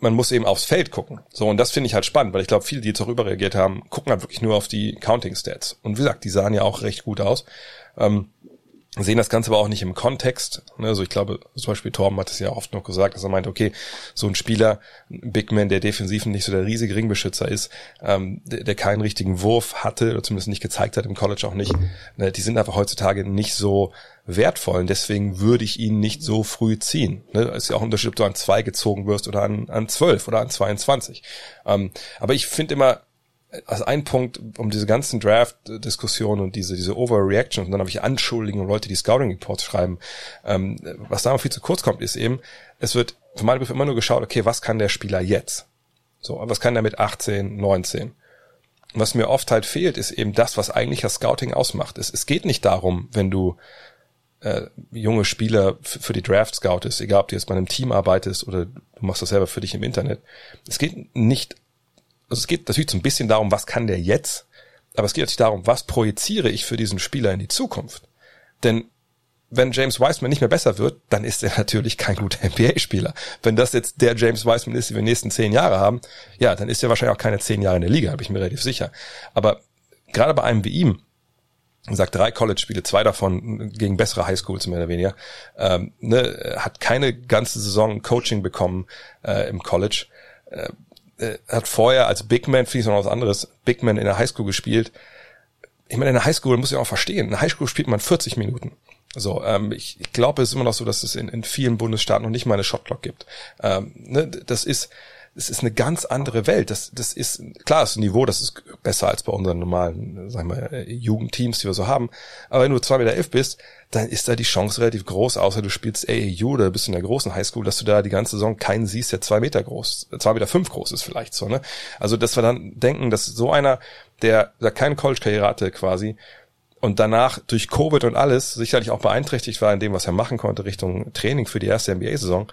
man muss eben aufs Feld gucken. So, und das finde ich halt spannend, weil ich glaube, viele, die jetzt auch überreagiert haben, gucken halt wirklich nur auf die Counting-Stats. Und wie gesagt, die sahen ja auch recht gut aus. Ähm, sehen das Ganze aber auch nicht im Kontext. Ne? Also ich glaube, zum Beispiel Torben hat es ja oft noch gesagt, dass er meint, okay, so ein Spieler, ein Big Man, der defensiv nicht so der riesige Ringbeschützer ist, ähm, der, der, keinen richtigen Wurf hatte oder zumindest nicht gezeigt hat im College auch nicht, ne? die sind einfach heutzutage nicht so wertvoll und deswegen würde ich ihn nicht so früh ziehen. Ne? ist ja auch ein Unterschied, ob du an zwei gezogen wirst oder an, an zwölf oder an 22. Ähm, aber ich finde immer, also ein Punkt, um diese ganzen Draft-Diskussionen und diese, diese Overreaction und dann habe ich Anschuldigungen und Leute, die Scouting-Reports schreiben, ähm, was da noch viel zu kurz kommt, ist eben, es wird von meinem Begriff immer nur geschaut, okay, was kann der Spieler jetzt? So, was kann der mit 18, 19? Und was mir oft halt fehlt, ist eben das, was eigentlich das Scouting ausmacht. Es, es geht nicht darum, wenn du äh, junge Spieler für die Draft scoutest, egal ob du jetzt bei einem Team arbeitest oder du machst das selber für dich im Internet. Es geht nicht, also es geht natürlich so ein bisschen darum, was kann der jetzt, aber es geht natürlich darum, was projiziere ich für diesen Spieler in die Zukunft. Denn wenn James Wiseman nicht mehr besser wird, dann ist er natürlich kein guter NBA-Spieler. Wenn das jetzt der James Wiseman ist, den wir die nächsten zehn Jahre haben, ja, dann ist er wahrscheinlich auch keine zehn Jahre in der Liga, bin ich mir relativ sicher. Aber gerade bei einem wie ihm, sagt drei College-Spiele, zwei davon gegen bessere Highschools mehr oder weniger, ähm, ne, hat keine ganze Saison Coaching bekommen äh, im College, äh, äh, hat vorher als Big Man, finde ich noch was anderes, Big Man in der Highschool gespielt. Ich meine, in der Highschool muss ich auch verstehen, in der Highschool spielt man 40 Minuten. So, ähm, ich, ich glaube, es ist immer noch so, dass es in, in vielen Bundesstaaten noch nicht mal eine Shotclock gibt. Ähm, ne, das ist, es ist eine ganz andere Welt. Das, das ist, klar, das Niveau, das ist besser als bei unseren normalen, sagen wir, Jugendteams, die wir so haben. Aber wenn du zwei Meter elf bist, dann ist da die Chance relativ groß, außer du spielst AAU oder bist in der großen Highschool, dass du da die ganze Saison keinen siehst, der zwei Meter groß, zwei Meter fünf groß ist vielleicht so, ne? Also, dass wir dann denken, dass so einer, der, der keine College-Karriere hatte quasi, und danach durch Covid und alles sicherlich auch beeinträchtigt war in dem, was er machen konnte Richtung Training für die erste NBA-Saison,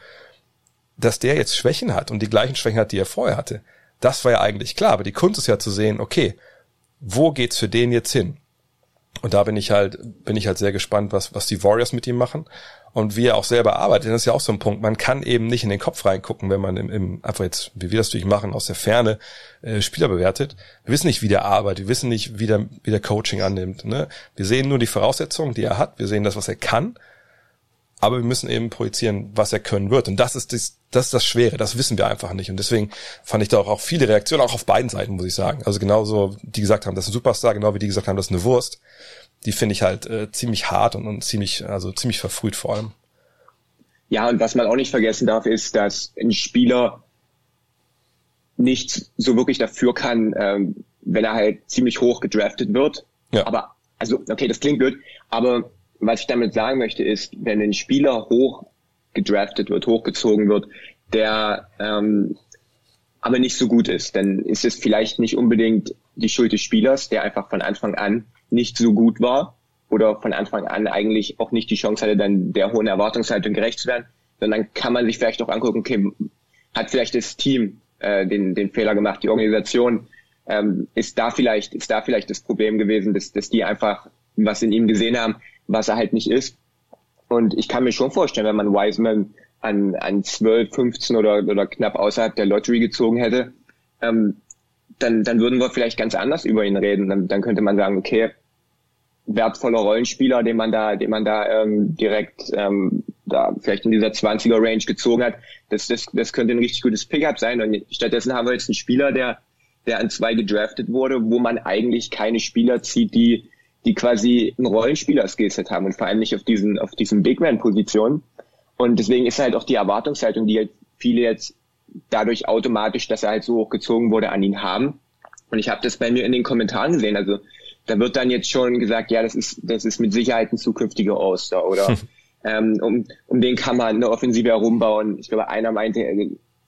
dass der jetzt Schwächen hat und die gleichen Schwächen hat, die er vorher hatte. Das war ja eigentlich klar, aber die Kunst ist ja zu sehen, okay, wo geht's für den jetzt hin? Und da bin ich halt, bin ich halt sehr gespannt, was, was die Warriors mit ihm machen und wie er auch selber arbeitet. Das ist ja auch so ein Punkt. Man kann eben nicht in den Kopf reingucken, wenn man im, im einfach jetzt, wie wir das natürlich machen, aus der Ferne äh, Spieler bewertet. Wir wissen nicht, wie der arbeitet. Wir wissen nicht, wie der, wie der Coaching annimmt. Ne? Wir sehen nur die Voraussetzungen, die er hat. Wir sehen das, was er kann aber wir müssen eben projizieren, was er können wird. Und das ist das, das ist das Schwere, das wissen wir einfach nicht. Und deswegen fand ich da auch, auch viele Reaktionen, auch auf beiden Seiten, muss ich sagen. Also genauso, die gesagt haben, das ist ein Superstar, genau wie die gesagt haben, das ist eine Wurst. Die finde ich halt äh, ziemlich hart und, und ziemlich, also ziemlich verfrüht vor allem. Ja, und was man auch nicht vergessen darf, ist, dass ein Spieler nicht so wirklich dafür kann, ähm, wenn er halt ziemlich hoch gedraftet wird. Ja. Aber, also, okay, das klingt blöd, aber was ich damit sagen möchte, ist, wenn ein Spieler hoch gedraftet wird, hochgezogen wird, der ähm, aber nicht so gut ist, dann ist es vielleicht nicht unbedingt die Schuld des Spielers, der einfach von Anfang an nicht so gut war oder von Anfang an eigentlich auch nicht die Chance hatte, dann der hohen Erwartungshaltung gerecht zu werden, sondern kann man sich vielleicht auch angucken, okay, hat vielleicht das Team äh, den, den Fehler gemacht, die Organisation, ähm, ist da vielleicht, ist da vielleicht das Problem gewesen, dass, dass die einfach was in ihm gesehen haben, was er halt nicht ist. Und ich kann mir schon vorstellen, wenn man Wiseman an, an 12, 15 oder, oder knapp außerhalb der Lottery gezogen hätte, ähm, dann, dann würden wir vielleicht ganz anders über ihn reden. Dann, dann könnte man sagen, okay, wertvoller Rollenspieler, den man da, den man da ähm, direkt ähm, da vielleicht in dieser 20er Range gezogen hat, das, das, das könnte ein richtig gutes Pickup sein. Und stattdessen haben wir jetzt einen Spieler, der, der an zwei gedraftet wurde, wo man eigentlich keine Spieler zieht, die die quasi ein Rollenspieler-Skillset haben und vor allem nicht auf diesen, auf diesen Big Man-Positionen. Und deswegen ist halt auch die Erwartungshaltung, die halt viele jetzt dadurch automatisch, dass er halt so hochgezogen wurde, an ihn haben. Und ich habe das bei mir in den Kommentaren gesehen. Also da wird dann jetzt schon gesagt, ja, das ist, das ist mit Sicherheit ein zukünftiger Oster oder ähm, um, um den kann man eine Offensive herumbauen. Ich glaube, einer meinte,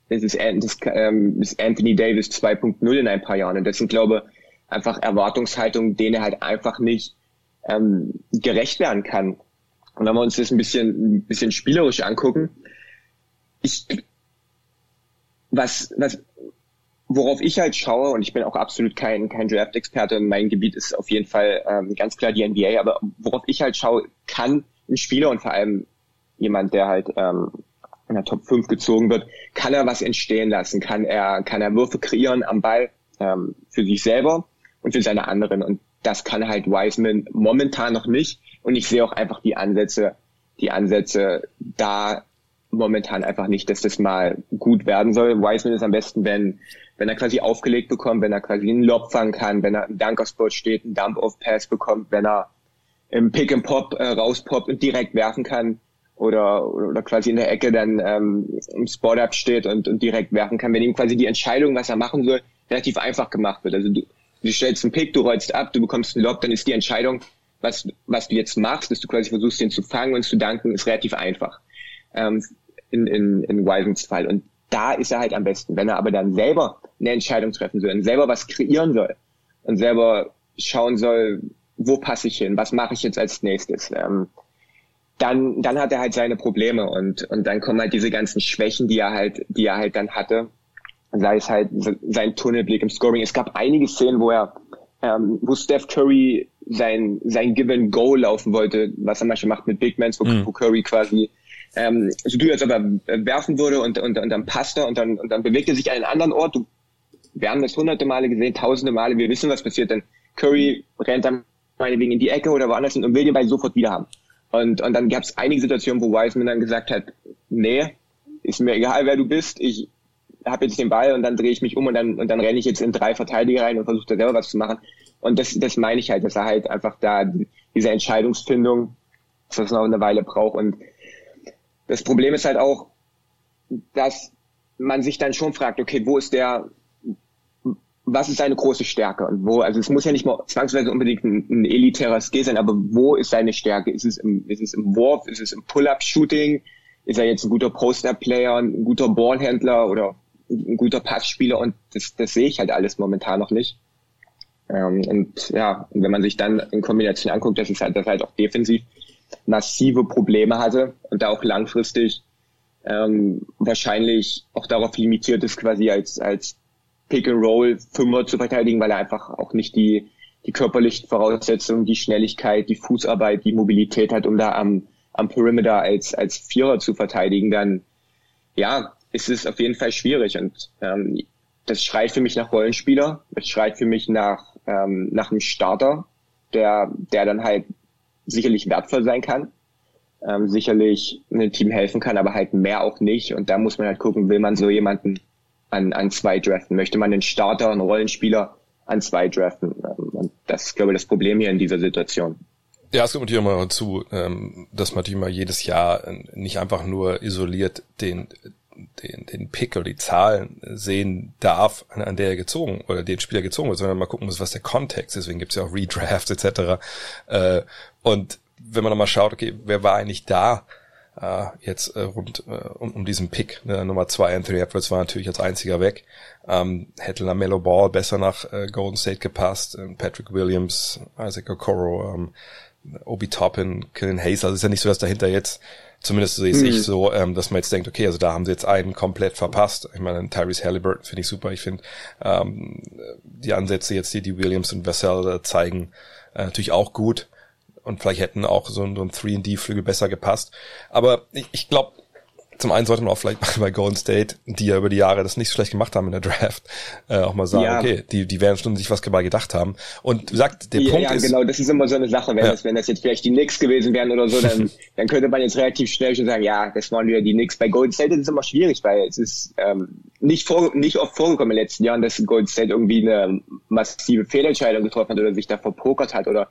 das ist, das, ähm, ist Anthony Davis 2.0 in ein paar Jahren. Und das sind, glaube einfach Erwartungshaltungen, denen er halt einfach nicht ähm, gerecht werden kann. Und wenn wir uns das ein bisschen, ein bisschen spielerisch angucken, ich, was, was, worauf ich halt schaue, und ich bin auch absolut kein, kein Draft-Experte, mein Gebiet ist auf jeden Fall ähm, ganz klar die NBA, aber worauf ich halt schaue, kann ein Spieler und vor allem jemand, der halt ähm, in der Top 5 gezogen wird, kann er was entstehen lassen, kann er, kann er Würfe kreieren am Ball ähm, für sich selber und für seine anderen. Und das kann halt Wiseman momentan noch nicht. Und ich sehe auch einfach die Ansätze, die Ansätze da momentan einfach nicht, dass das mal gut werden soll. Wiseman ist am besten, wenn, wenn er quasi aufgelegt bekommt, wenn er quasi einen Lob fangen kann, wenn er einen Dunkerspot steht, einen Dump-Off-Pass bekommt, wenn er im Pick-and-Pop äh, rauspoppt und direkt werfen kann oder, oder quasi in der Ecke dann ähm, im Spot-Up steht und, und direkt werfen kann, wenn ihm quasi die Entscheidung, was er machen soll, relativ einfach gemacht wird. Also du, du stellst einen Pick, du rollst ab, du bekommst einen Lob, dann ist die Entscheidung, was, was du jetzt machst, dass du quasi versuchst, den zu fangen und zu danken, ist relativ einfach. Ähm, in, in, in Wisens Fall. Und da ist er halt am besten. Wenn er aber dann selber eine Entscheidung treffen soll und selber was kreieren soll und selber schauen soll, wo passe ich hin, was mache ich jetzt als nächstes, ähm, dann, dann hat er halt seine Probleme und, und dann kommen halt diese ganzen Schwächen, die er halt, die er halt dann hatte. Sei es halt sein Tunnelblick im Scoring. Es gab einige Szenen, wo er, ähm, wo Steph Curry sein, sein Given Goal laufen wollte, was er manchmal macht mit Big Mans, wo, mhm. Curry quasi ähm, so tut, als ob er werfen würde und, und, und dann passt er und dann, und dann bewegt er sich an einen anderen Ort. Du, wir haben das hunderte Male gesehen, tausende Male, wir wissen, was passiert, denn Curry rennt dann meinetwegen in die Ecke oder woanders hin und will den Ball sofort wieder haben. Und, und dann gab es einige Situationen, wo Wiseman dann gesagt hat, nee, ist mir egal, wer du bist, ich habe jetzt den Ball und dann drehe ich mich um und dann, und dann renne ich jetzt in drei Verteidiger rein und versuche da selber was zu machen. Und das, das meine ich halt, dass er halt einfach da diese Entscheidungsfindung, dass das noch eine Weile braucht. Und das Problem ist halt auch, dass man sich dann schon fragt, okay, wo ist der, was ist seine große Stärke und wo, also es muss ja nicht mal zwangsweise unbedingt ein, ein elitärer Skill sein, aber wo ist seine Stärke? Ist es im, ist es im Wurf? Ist es im Pull-Up-Shooting? Ist er jetzt ein guter Poster-Player, ein guter Ballhändler oder ein guter Passspieler? Und das, das sehe ich halt alles momentan noch nicht. Ähm, und ja, wenn man sich dann in Kombination anguckt, dass es halt, dass halt auch defensiv massive Probleme hatte und da auch langfristig ähm, wahrscheinlich auch darauf limitiert ist, quasi als, als Pick and Roll Fünfer zu verteidigen, weil er einfach auch nicht die, die körperlichen Voraussetzungen, die Schnelligkeit, die Fußarbeit, die Mobilität hat, um da am, am Perimeter als, als Vierer zu verteidigen, dann ja, ist es auf jeden Fall schwierig. Und ähm, das schreit für mich nach Rollenspieler, das schreit für mich nach, ähm, nach einem Starter, der, der dann halt sicherlich wertvoll sein kann, ähm, sicherlich einem Team helfen kann, aber halt mehr auch nicht. Und da muss man halt gucken, will man so jemanden an, an zwei draften? Möchte man einen Starter, einen Rollenspieler an zwei draften? Und das ist, glaube ich, das Problem hier in dieser Situation. Ja, es kommt natürlich immer dazu, ähm, dass man natürlich mal jedes Jahr nicht einfach nur isoliert den, den, den Pick oder die Zahlen sehen darf, an, an der er gezogen oder den Spieler gezogen wird, sondern mal gucken muss, was der Kontext ist. Deswegen gibt es ja auch Redrafts etc. Äh, und wenn man dann mal schaut, okay, wer war eigentlich da? Äh, jetzt äh, rund äh, um, um diesen Pick. Ne, Nummer zwei, Anthony Edwards war natürlich als einziger weg. Ähm, hätte LaMelo Ball besser nach äh, Golden State gepasst. Ähm, Patrick Williams, Isaac Okoro, ähm, Obi Toppin, Killian Hayes. Also ist ja nicht so, dass dahinter jetzt Zumindest sehe mhm. ich so, ähm, dass man jetzt denkt, okay, also da haben sie jetzt einen komplett verpasst. Ich meine, Tyrese Halliburton finde ich super. Ich finde ähm, die Ansätze jetzt, die die Williams und Vassell zeigen, äh, natürlich auch gut und vielleicht hätten auch so ein, so ein 3D-Flügel besser gepasst. Aber ich, ich glaube, zum einen sollte man auch vielleicht bei Golden State, die ja über die Jahre das nicht so schlecht gemacht haben in der Draft, äh, auch mal sagen, ja. okay, die, die werden schon sich was dabei gedacht haben. Und sagt, der ja, Punkt ja, ist. Ja, genau, das ist immer so eine Sache. Wenn, ja. das, wenn das jetzt vielleicht die Knicks gewesen wären oder so, dann, dann könnte man jetzt relativ schnell schon sagen, ja, das waren wieder die Knicks. Bei Golden State ist es immer schwierig, weil es ist ähm, nicht, vor, nicht oft vorgekommen in den letzten Jahren, dass Golden State irgendwie eine massive Fehlentscheidung getroffen hat oder sich da verpokert hat oder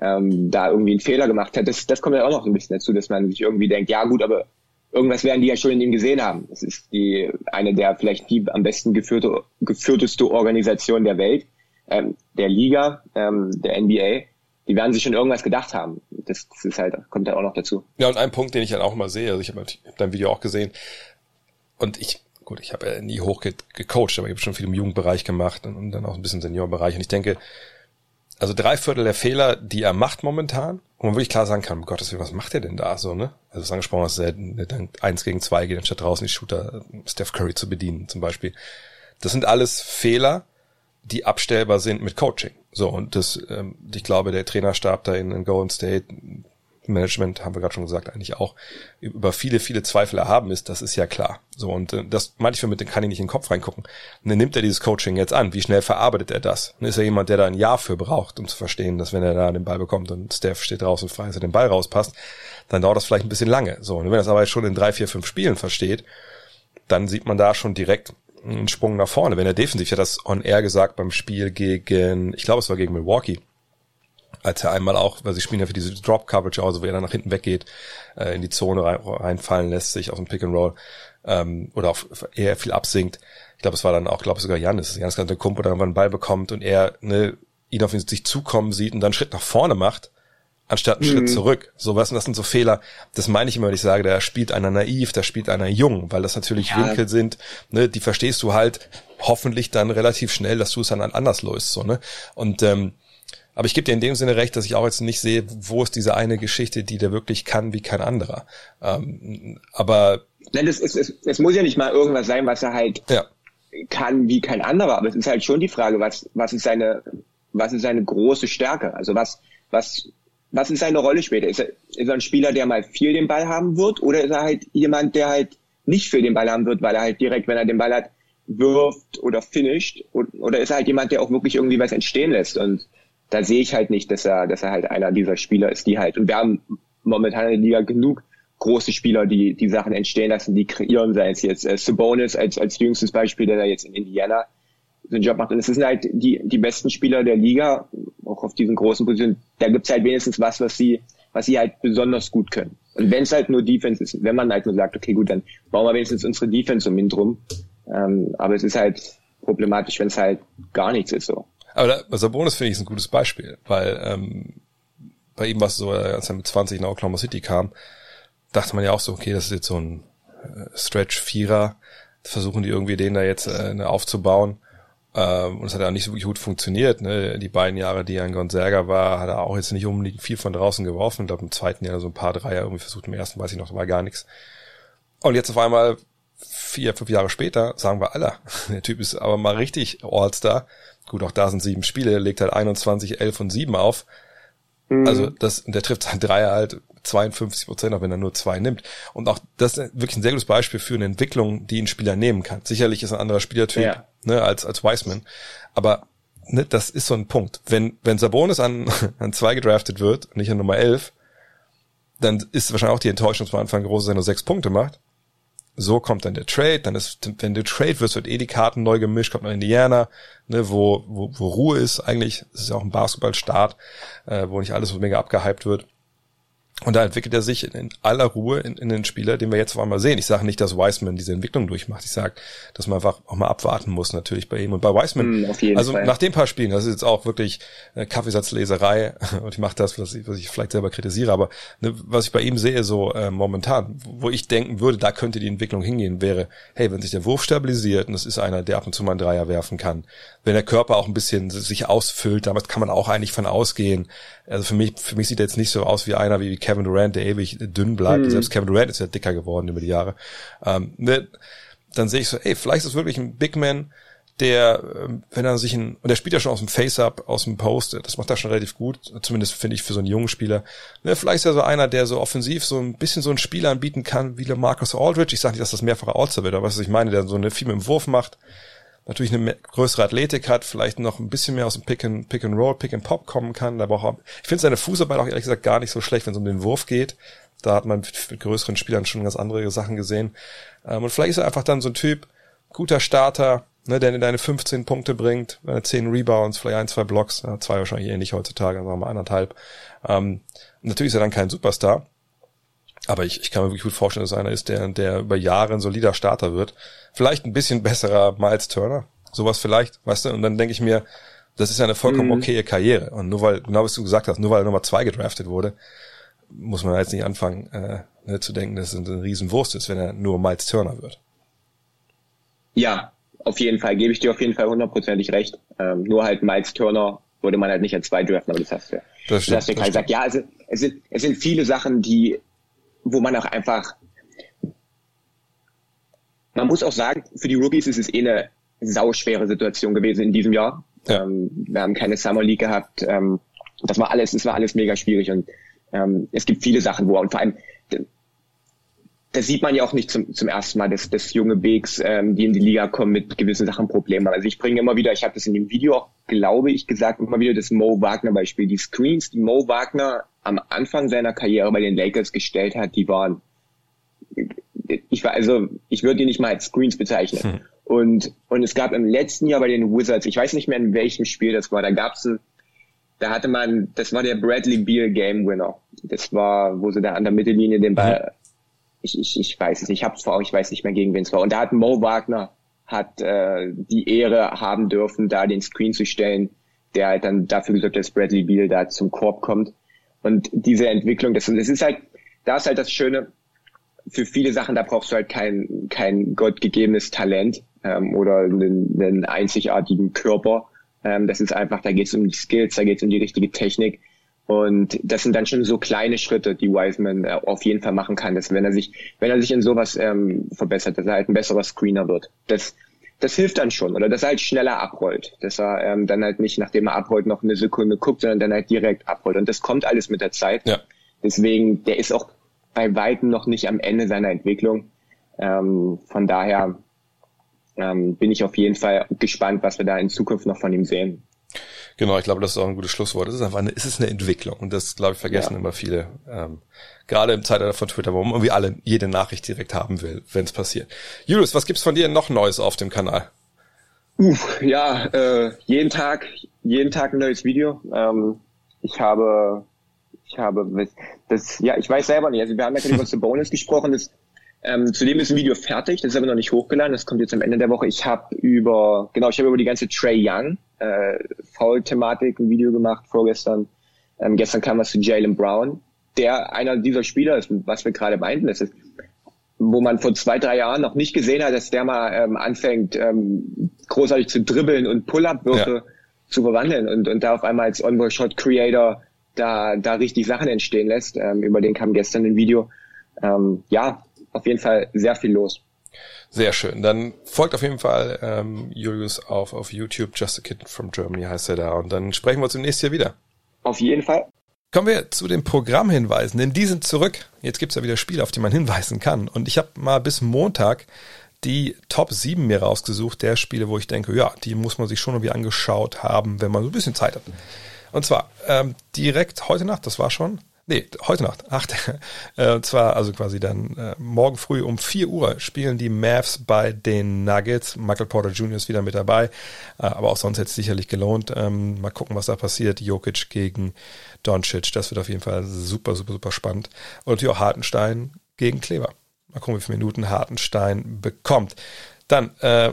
ähm, da irgendwie einen Fehler gemacht hat. Das, das kommt ja auch noch ein bisschen dazu, dass man sich irgendwie denkt, ja gut, aber irgendwas werden die ja schon in ihm gesehen haben. Es ist die eine der vielleicht die am besten geführte, geführteste Organisation der Welt, ähm, der Liga, ähm, der NBA. Die werden sich schon irgendwas gedacht haben. Das, das ist halt, kommt ja auch noch dazu. Ja, und ein Punkt, den ich dann auch immer sehe, also ich habe hab dein Video auch gesehen, und ich, gut, ich habe ja nie hoch gecoacht, aber ich habe schon viel im Jugendbereich gemacht und, und dann auch ein bisschen Seniorbereich. Und ich denke, also drei Viertel der Fehler, die er macht momentan, wo man wirklich klar sagen kann, um Gottes Willen, was macht er denn da so, ne? Also ist angesprochen, dass er dann eins gegen zwei geht, anstatt draußen die Shooter Steph Curry zu bedienen, zum Beispiel. Das sind alles Fehler, die abstellbar sind mit Coaching. So, und das, ähm, ich glaube, der Trainerstab da in, in Golden State, Management, haben wir gerade schon gesagt, eigentlich auch über viele, viele Zweifel erhaben ist, das ist ja klar. So, und äh, das manchmal mit dem kann ich nicht in den Kopf reingucken. Und nimmt er dieses Coaching jetzt an. Wie schnell verarbeitet er das? Dann ist er jemand, der da ein Jahr für braucht, um zu verstehen, dass wenn er da den Ball bekommt und Steph steht draußen frei, dass er den Ball rauspasst, dann dauert das vielleicht ein bisschen lange. So, und wenn er das aber schon in drei, vier, fünf Spielen versteht, dann sieht man da schon direkt einen Sprung nach vorne. Wenn er defensiv, ich hatte das on air gesagt beim Spiel gegen, ich glaube, es war gegen Milwaukee, als er einmal auch, weil sie spielen ja für diese Drop Coverage, also wo er dann nach hinten weggeht, äh, in die Zone rein, reinfallen lässt, sich auf dem Pick and Roll ähm, oder auf eher viel absinkt. Ich glaube, es war dann auch, glaube sogar Janis, Janis der Kumpel, der irgendwann einen Ball bekommt und er ne, ihn auf sich zukommen sieht und dann einen Schritt nach vorne macht, anstatt einen mhm. Schritt zurück. So was, und das sind so Fehler. Das meine ich immer, wenn ich sage, da spielt einer naiv, da spielt einer jung, weil das natürlich ja. Winkel sind, ne, die verstehst du halt hoffentlich dann relativ schnell, dass du es dann anders löst, so, ne. Und ähm, aber ich gebe dir in dem Sinne recht, dass ich auch jetzt nicht sehe, wo ist diese eine Geschichte, die der wirklich kann wie kein anderer. Ähm, aber Nein, es, es, es, es muss ja nicht mal irgendwas sein, was er halt ja. kann wie kein anderer, aber es ist halt schon die Frage, was, was ist seine, was ist seine große Stärke? Also was, was, was ist seine Rolle später? Ist er, ist er ein Spieler, der mal viel den Ball haben wird, oder ist er halt jemand, der halt nicht viel den Ball haben wird, weil er halt direkt, wenn er den Ball hat, wirft oder finisht, oder ist er halt jemand, der auch wirklich irgendwie was entstehen lässt? Und da sehe ich halt nicht, dass er, dass er halt einer dieser Spieler ist, die halt, und wir haben momentan in der Liga genug große Spieler, die die Sachen entstehen lassen, die kreieren, sei es jetzt äh, Sabonis als, als jüngstes Beispiel, der da jetzt in Indiana den Job macht. Und es sind halt die, die besten Spieler der Liga, auch auf diesen großen Positionen. Da gibt's halt wenigstens was, was sie, was sie halt besonders gut können. Und wenn es halt nur Defense ist, wenn man halt nur sagt, okay, gut, dann bauen wir wenigstens unsere Defense um ihn drum. Ähm, aber es ist halt problematisch, wenn es halt gar nichts ist so. Aber da, Sabonis finde ich ist ein gutes Beispiel, weil ähm, bei ihm war es so, als er mit 20 nach Oklahoma City kam, dachte man ja auch so, okay, das ist jetzt so ein äh, Stretch-Vierer, versuchen die irgendwie den da jetzt äh, aufzubauen. Ähm, und es hat ja nicht so gut funktioniert. Ne? Die beiden Jahre, die er in Gonzaga war, hat er auch jetzt nicht unbedingt viel von draußen geworfen. Ich glaube, im zweiten Jahr so ein paar Dreier irgendwie versucht, im ersten weiß ich noch, war gar nichts. Und jetzt auf einmal, vier, fünf Jahre später, sagen wir alle, der Typ ist aber mal richtig All-Star. Gut, auch da sind sieben Spiele, legt halt 21, 11 und 7 auf. Mhm. Also das, der trifft sein Dreier halt 52 Prozent, auch wenn er nur zwei nimmt. Und auch das ist wirklich ein sehr gutes Beispiel für eine Entwicklung, die ein Spieler nehmen kann. Sicherlich ist ein anderer Spielertyp ja. ne, als, als Wiseman. Aber ne, das ist so ein Punkt. Wenn, wenn Sabonis an, an zwei gedraftet wird, nicht an Nummer 11, dann ist wahrscheinlich auch die Enttäuschung zum Anfang groß, dass er nur sechs Punkte macht. So kommt dann der Trade, dann ist, wenn der Trade wird, wird eh die Karten neu gemischt, kommt nach Indiana, ne, wo, wo, wo Ruhe ist eigentlich. Das ist ja auch ein Basketballstart, äh, wo nicht alles so mega abgehypt wird. Und da entwickelt er sich in, aller Ruhe in, in, den Spieler, den wir jetzt auf einmal sehen. Ich sage nicht, dass Wiseman diese Entwicklung durchmacht. Ich sage, dass man einfach auch mal abwarten muss natürlich bei ihm. Und bei Wiseman, mm, also Fall. nach den paar Spielen, das ist jetzt auch wirklich äh, Kaffeesatzleserei und ich mache das, was ich, was ich vielleicht selber kritisiere, aber ne, was ich bei ihm sehe so äh, momentan, wo ich denken würde, da könnte die Entwicklung hingehen, wäre, hey, wenn sich der Wurf stabilisiert und es ist einer, der ab und zu mal einen Dreier werfen kann, wenn der Körper auch ein bisschen sich ausfüllt, damit kann man auch eigentlich von ausgehen. Also für mich, für mich sieht er jetzt nicht so aus wie einer wie Kevin Durant, der ewig dünn bleibt. Mhm. Selbst Kevin Durant ist ja dicker geworden über die Jahre. Ähm, ne, dann sehe ich so, ey, vielleicht ist es wirklich ein Big Man, der, ähm, wenn er sich ein, und der spielt ja schon aus dem Face-Up, aus dem Post, das macht er schon relativ gut, zumindest finde ich für so einen jungen Spieler. Ne, vielleicht ist er so einer, der so offensiv so ein bisschen so ein Spieler anbieten kann, wie der Marcus Aldridge. Ich sage nicht, dass das mehrfache All-Star wird, aber was ich meine, der so eine viel mit dem Wurf macht, natürlich eine größere Athletik hat, vielleicht noch ein bisschen mehr aus dem Pick and, Pick and Roll, Pick and Pop kommen kann. Da braucht ich finde seine Fußarbeit auch ehrlich gesagt gar nicht so schlecht, wenn es um den Wurf geht. Da hat man mit größeren Spielern schon ganz andere Sachen gesehen. Ähm, und vielleicht ist er einfach dann so ein Typ, guter Starter, ne, der in deine 15 Punkte bringt, deine 10 Rebounds, vielleicht ein, zwei Blocks, zwei wahrscheinlich ähnlich heutzutage, sagen wir mal anderthalb. Ähm, natürlich ist er dann kein Superstar, aber ich, ich kann mir wirklich gut vorstellen, dass einer ist, der, der über Jahre ein solider Starter wird. Vielleicht ein bisschen besserer Miles Turner. Sowas vielleicht, weißt du? Und dann denke ich mir, das ist ja eine vollkommen mhm. okaye Karriere. Und nur weil, genau was du gesagt hast, nur weil er Nummer zwei gedraftet wurde, muss man jetzt nicht anfangen äh, ne, zu denken, dass es ein Riesenwurst ist, wenn er nur Miles Turner wird. Ja, auf jeden Fall, gebe ich dir auf jeden Fall hundertprozentig recht. Ähm, nur halt Miles Turner würde man halt nicht als zwei draften, aber das hast du ja. Das stimmt, das hast du ja gesagt. Ja, also es sind, es sind viele Sachen, die wo man auch einfach, man muss auch sagen, für die Rookies ist es eh eine sauschwere Situation gewesen in diesem Jahr. Ja. Ähm, wir haben keine Summer League gehabt. Ähm, das war alles, das war alles mega schwierig und ähm, es gibt viele Sachen, wo und vor allem das sieht man ja auch nicht zum, zum ersten Mal, dass, dass junge Bigs, ähm, die in die Liga kommen, mit gewissen Sachen Probleme haben. Also ich bringe immer wieder, ich habe das in dem Video auch, glaube ich, gesagt, immer wieder das Mo Wagner Beispiel. Die Screens, die Mo Wagner am Anfang seiner Karriere bei den Lakers gestellt hat, die waren, ich war, also, ich würde die nicht mal als Screens bezeichnen. Hm. Und, und es gab im letzten Jahr bei den Wizards, ich weiß nicht mehr in welchem Spiel das war, da gab es ein, da hatte man, das war der Bradley Beal Game Winner. Das war, wo sie da an der Mittellinie den Ball, ich, ich, ich weiß es nicht, ich hab's vor, ich weiß nicht mehr gegen wen es war. Und da hat Mo Wagner hat äh, die Ehre haben dürfen, da den Screen zu stellen, der halt dann dafür gesorgt hat, dass Bradley Beal da zum Korb kommt. Und diese Entwicklung, das, das ist halt, da ist halt das Schöne, für viele Sachen, da brauchst du halt kein, kein gottgegebenes Talent ähm, oder einen, einen einzigartigen Körper, Ähm, das ist einfach, da geht es um die Skills, da geht es um die richtige Technik. Und das sind dann schon so kleine Schritte, die Wiseman äh, auf jeden Fall machen kann, dass wenn er sich, wenn er sich in sowas ähm, verbessert, dass er halt ein besserer Screener wird. Das, das hilft dann schon. Oder dass er halt schneller abrollt. Dass er ähm, dann halt nicht, nachdem er abrollt, noch eine Sekunde guckt, sondern dann halt direkt abrollt. Und das kommt alles mit der Zeit. Ja. Deswegen, der ist auch bei Weitem noch nicht am Ende seiner Entwicklung. Ähm, von daher ähm, bin ich auf jeden Fall gespannt, was wir da in Zukunft noch von ihm sehen. Genau, ich glaube, das ist auch ein gutes Schlusswort. Es ist einfach eine, es ist eine Entwicklung und das, glaube ich, vergessen ja. immer viele. Ähm, gerade im Zeitalter von Twitter, wo man irgendwie alle jede Nachricht direkt haben will, wenn es passiert. Julius, was gibt's von dir noch Neues auf dem Kanal? Uff, ja, äh, jeden Tag, jeden Tag ein neues Video. Ähm, ich habe, ich habe, das, ja, ich weiß selber nicht. Also wir haben ja gerade über Bonus gesprochen. Das, ähm, zudem ist ein Video fertig, das ist aber noch nicht hochgeladen. Das kommt jetzt am Ende der Woche. Ich habe über, genau, ich habe über die ganze Trey Young äh, Foul-Thematik ein Video gemacht vorgestern. Ähm, gestern kam was zu Jalen Brown, der einer dieser Spieler ist, was wir gerade meinten, das ist, wo man vor zwei, drei Jahren noch nicht gesehen hat, dass der mal ähm, anfängt, ähm, großartig zu dribbeln und Pull-Up-Würfe ja. zu verwandeln und, und da auf einmal als On-Ball-Shot-Creator da, da richtig Sachen entstehen lässt. Ähm, über den kam gestern ein Video. Ähm, ja, auf jeden Fall sehr viel los. Sehr schön. Dann folgt auf jeden Fall ähm, Julius auf, auf YouTube. Just a Kid from Germany heißt er da. Und dann sprechen wir uns im nächsten Jahr wieder. Auf jeden Fall. Kommen wir zu den Programmhinweisen, denn die sind zurück. Jetzt gibt's ja wieder Spiele, auf die man hinweisen kann. Und ich habe mal bis Montag die Top 7 mir rausgesucht, der Spiele, wo ich denke, ja, die muss man sich schon irgendwie angeschaut haben, wenn man so ein bisschen Zeit hat. Und zwar ähm, direkt heute Nacht, das war schon, Nee, heute Nacht, acht. äh, zwar also quasi dann äh, morgen früh um 4 Uhr spielen die Mavs bei den Nuggets. Michael Porter Jr. ist wieder mit dabei, äh, aber auch sonst hätte es sicherlich gelohnt. Ähm, mal gucken, was da passiert. Jokic gegen Doncic, das wird auf jeden Fall super, super, super spannend. Und natürlich auch Hartenstein gegen Kleber. Mal gucken, wie viele Minuten Hartenstein bekommt. Dann äh,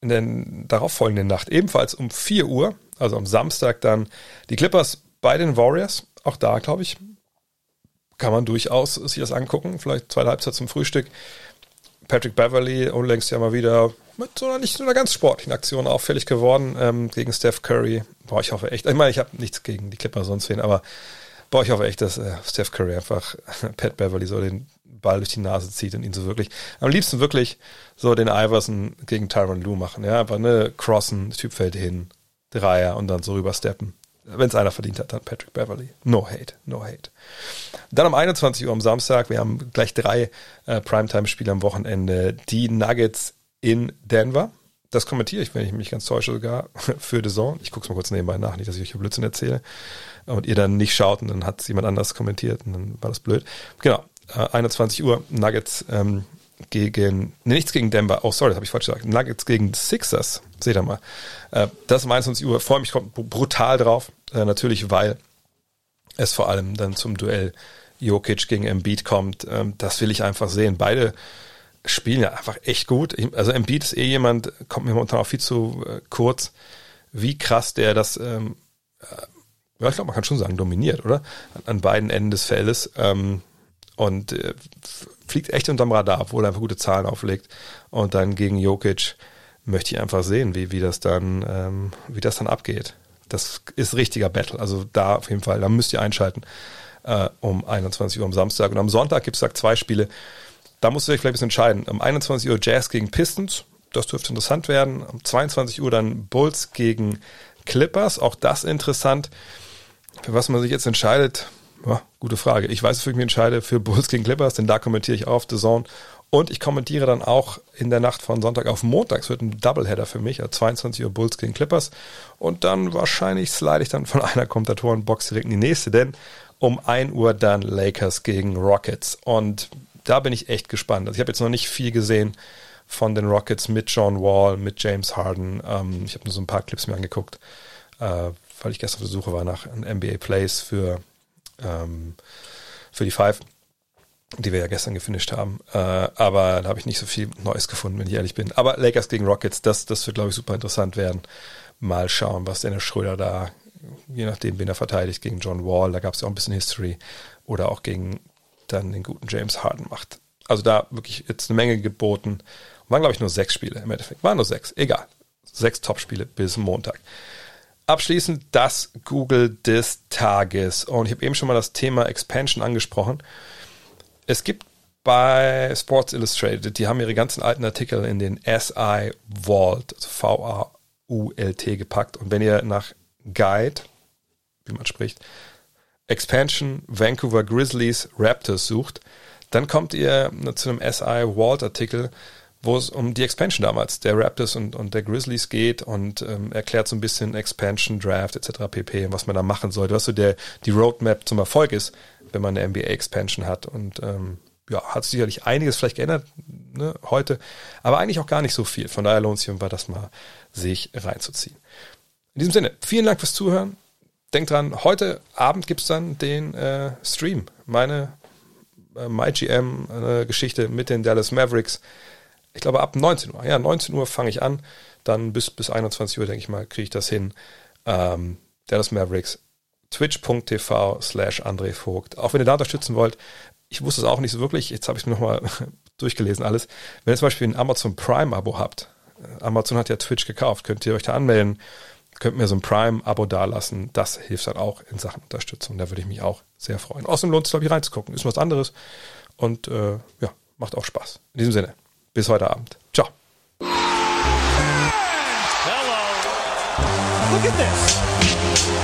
in der darauffolgenden Nacht ebenfalls um 4 Uhr, also am Samstag dann die Clippers bei den Warriors. Auch da, glaube ich, kann man durchaus sich das angucken. Vielleicht zweite Halbzeit zum Frühstück. Patrick Beverly unlängst ja mal wieder mit so einer nicht so einer ganz sportlichen Aktion auffällig geworden ähm, gegen Steph Curry. Boah, ich hoffe echt. Ich meine, ich habe nichts gegen die Clipper sonst wen, aber boah, ich hoffe echt, dass äh, Steph Curry einfach Pat Beverly so den Ball durch die Nase zieht und ihn so wirklich, am liebsten wirklich so den Iverson gegen Tyron Lue machen. Ja, einfach ne, crossen, Typ fällt hin, Dreier und dann so rübersteppen. Wenn es einer verdient hat, dann Patrick Beverly. No hate, no hate. Dann um 21 Uhr am Samstag, wir haben gleich drei äh, Primetime-Spiele am Wochenende. Die Nuggets in Denver. Das kommentiere ich, wenn ich mich ganz täusche, sogar für The Zone. Ich gucke es mal kurz nebenbei nach, nicht, dass ich euch Blödsinn erzähle. Und ihr dann nicht schaut und dann hat es jemand anders kommentiert und dann war das blöd. Genau, äh, 21 Uhr, Nuggets ähm, gegen, nee, nichts gegen Denver, oh sorry, das habe ich falsch gesagt, Nuggets gegen Sixers, seht ihr mal. Äh, das um 21 Uhr, freue mich brutal drauf, äh, natürlich, weil es vor allem dann zum Duell Jokic gegen Embiid kommt. Ähm, das will ich einfach sehen. Beide spielen ja einfach echt gut. Also Embiid ist eh jemand, kommt mir momentan auch viel zu äh, kurz, wie krass der das, ähm, äh, ja, ich glaube, man kann schon sagen, dominiert, oder? An, an beiden Enden des Feldes. Ähm, und äh, fliegt echt unterm Radar, obwohl er einfach gute Zahlen auflegt. Und dann gegen Jokic möchte ich einfach sehen, wie, wie das dann, ähm, wie das dann abgeht. Das ist richtiger Battle. Also da auf jeden Fall, da müsst ihr einschalten äh, um 21 Uhr am Samstag. Und am Sonntag gibt es zwei Spiele. Da musst du dich vielleicht ein bisschen entscheiden. Um 21 Uhr Jazz gegen Pistons. Das dürfte interessant werden. Um 22 Uhr dann Bulls gegen Clippers. Auch das interessant. Für was man sich jetzt entscheidet, ja, gute Frage. Ich weiß, wofür ich mich entscheide für Bulls gegen Clippers, denn da kommentiere ich auf The Zone. Und ich kommentiere dann auch in der Nacht von Sonntag auf Montag. Es wird ein Doubleheader für mich, also 22 Uhr Bulls gegen Clippers. Und dann wahrscheinlich slide ich dann von einer Kommentatorenbox direkt in die nächste, denn um 1 Uhr dann Lakers gegen Rockets. Und da bin ich echt gespannt. Also ich habe jetzt noch nicht viel gesehen von den Rockets mit John Wall, mit James Harden. Ähm, ich habe nur so ein paar Clips mir angeguckt, äh, weil ich gestern auf der Suche war nach NBA Plays für ähm, für die Five, die wir ja gestern gefinisht haben. Äh, aber da habe ich nicht so viel Neues gefunden, wenn ich ehrlich bin. Aber Lakers gegen Rockets, das, das wird, glaube ich, super interessant werden. Mal schauen, was Dennis Schröder da, je nachdem, wen er verteidigt, gegen John Wall, da gab es ja auch ein bisschen History, oder auch gegen dann den guten James Harden macht. Also da wirklich jetzt eine Menge geboten. Waren, glaube ich, nur sechs Spiele im Endeffekt. Waren nur sechs. Egal. Sechs Top-Spiele bis Montag. Abschließend das Google des Tages. Und ich habe eben schon mal das Thema Expansion angesprochen. Es gibt bei Sports Illustrated, die haben ihre ganzen alten Artikel in den SI Vault, also V-A-U-L-T gepackt. Und wenn ihr nach Guide, wie man spricht, Expansion Vancouver Grizzlies Raptors sucht, dann kommt ihr zu einem SI Vault Artikel, wo es um die Expansion damals der Raptors und, und der Grizzlies geht und ähm, erklärt so ein bisschen Expansion, Draft etc. pp. was man da machen sollte, was so der, die Roadmap zum Erfolg ist, wenn man eine NBA Expansion hat. Und ähm, ja, hat sicherlich einiges vielleicht geändert ne, heute, aber eigentlich auch gar nicht so viel. Von daher lohnt sich einfach das mal sich reinzuziehen. In diesem Sinne, vielen Dank fürs Zuhören. Denkt dran, heute Abend gibt's dann den äh, Stream, meine äh, MyGM-Geschichte äh, mit den Dallas Mavericks ich glaube ab 19 Uhr. Ja, 19 Uhr fange ich an. Dann bis, bis 21 Uhr, denke ich mal, kriege ich das hin. Ähm, Dallas Mavericks, twitch.tv slash André Vogt. Auch wenn ihr da unterstützen wollt, ich wusste es auch nicht so wirklich, jetzt habe ich es mir nochmal durchgelesen alles. Wenn ihr zum Beispiel ein Amazon Prime-Abo habt, äh, Amazon hat ja Twitch gekauft, könnt ihr euch da anmelden, könnt mir so ein Prime-Abo dalassen. Das hilft dann auch in Sachen Unterstützung. Da würde ich mich auch sehr freuen. Außerdem lohnt es, glaube ich, reinzugucken. Ist was anderes und äh, ja, macht auch Spaß. In diesem Sinne. Bis heute Abend. Ciao. Hello. Look at this.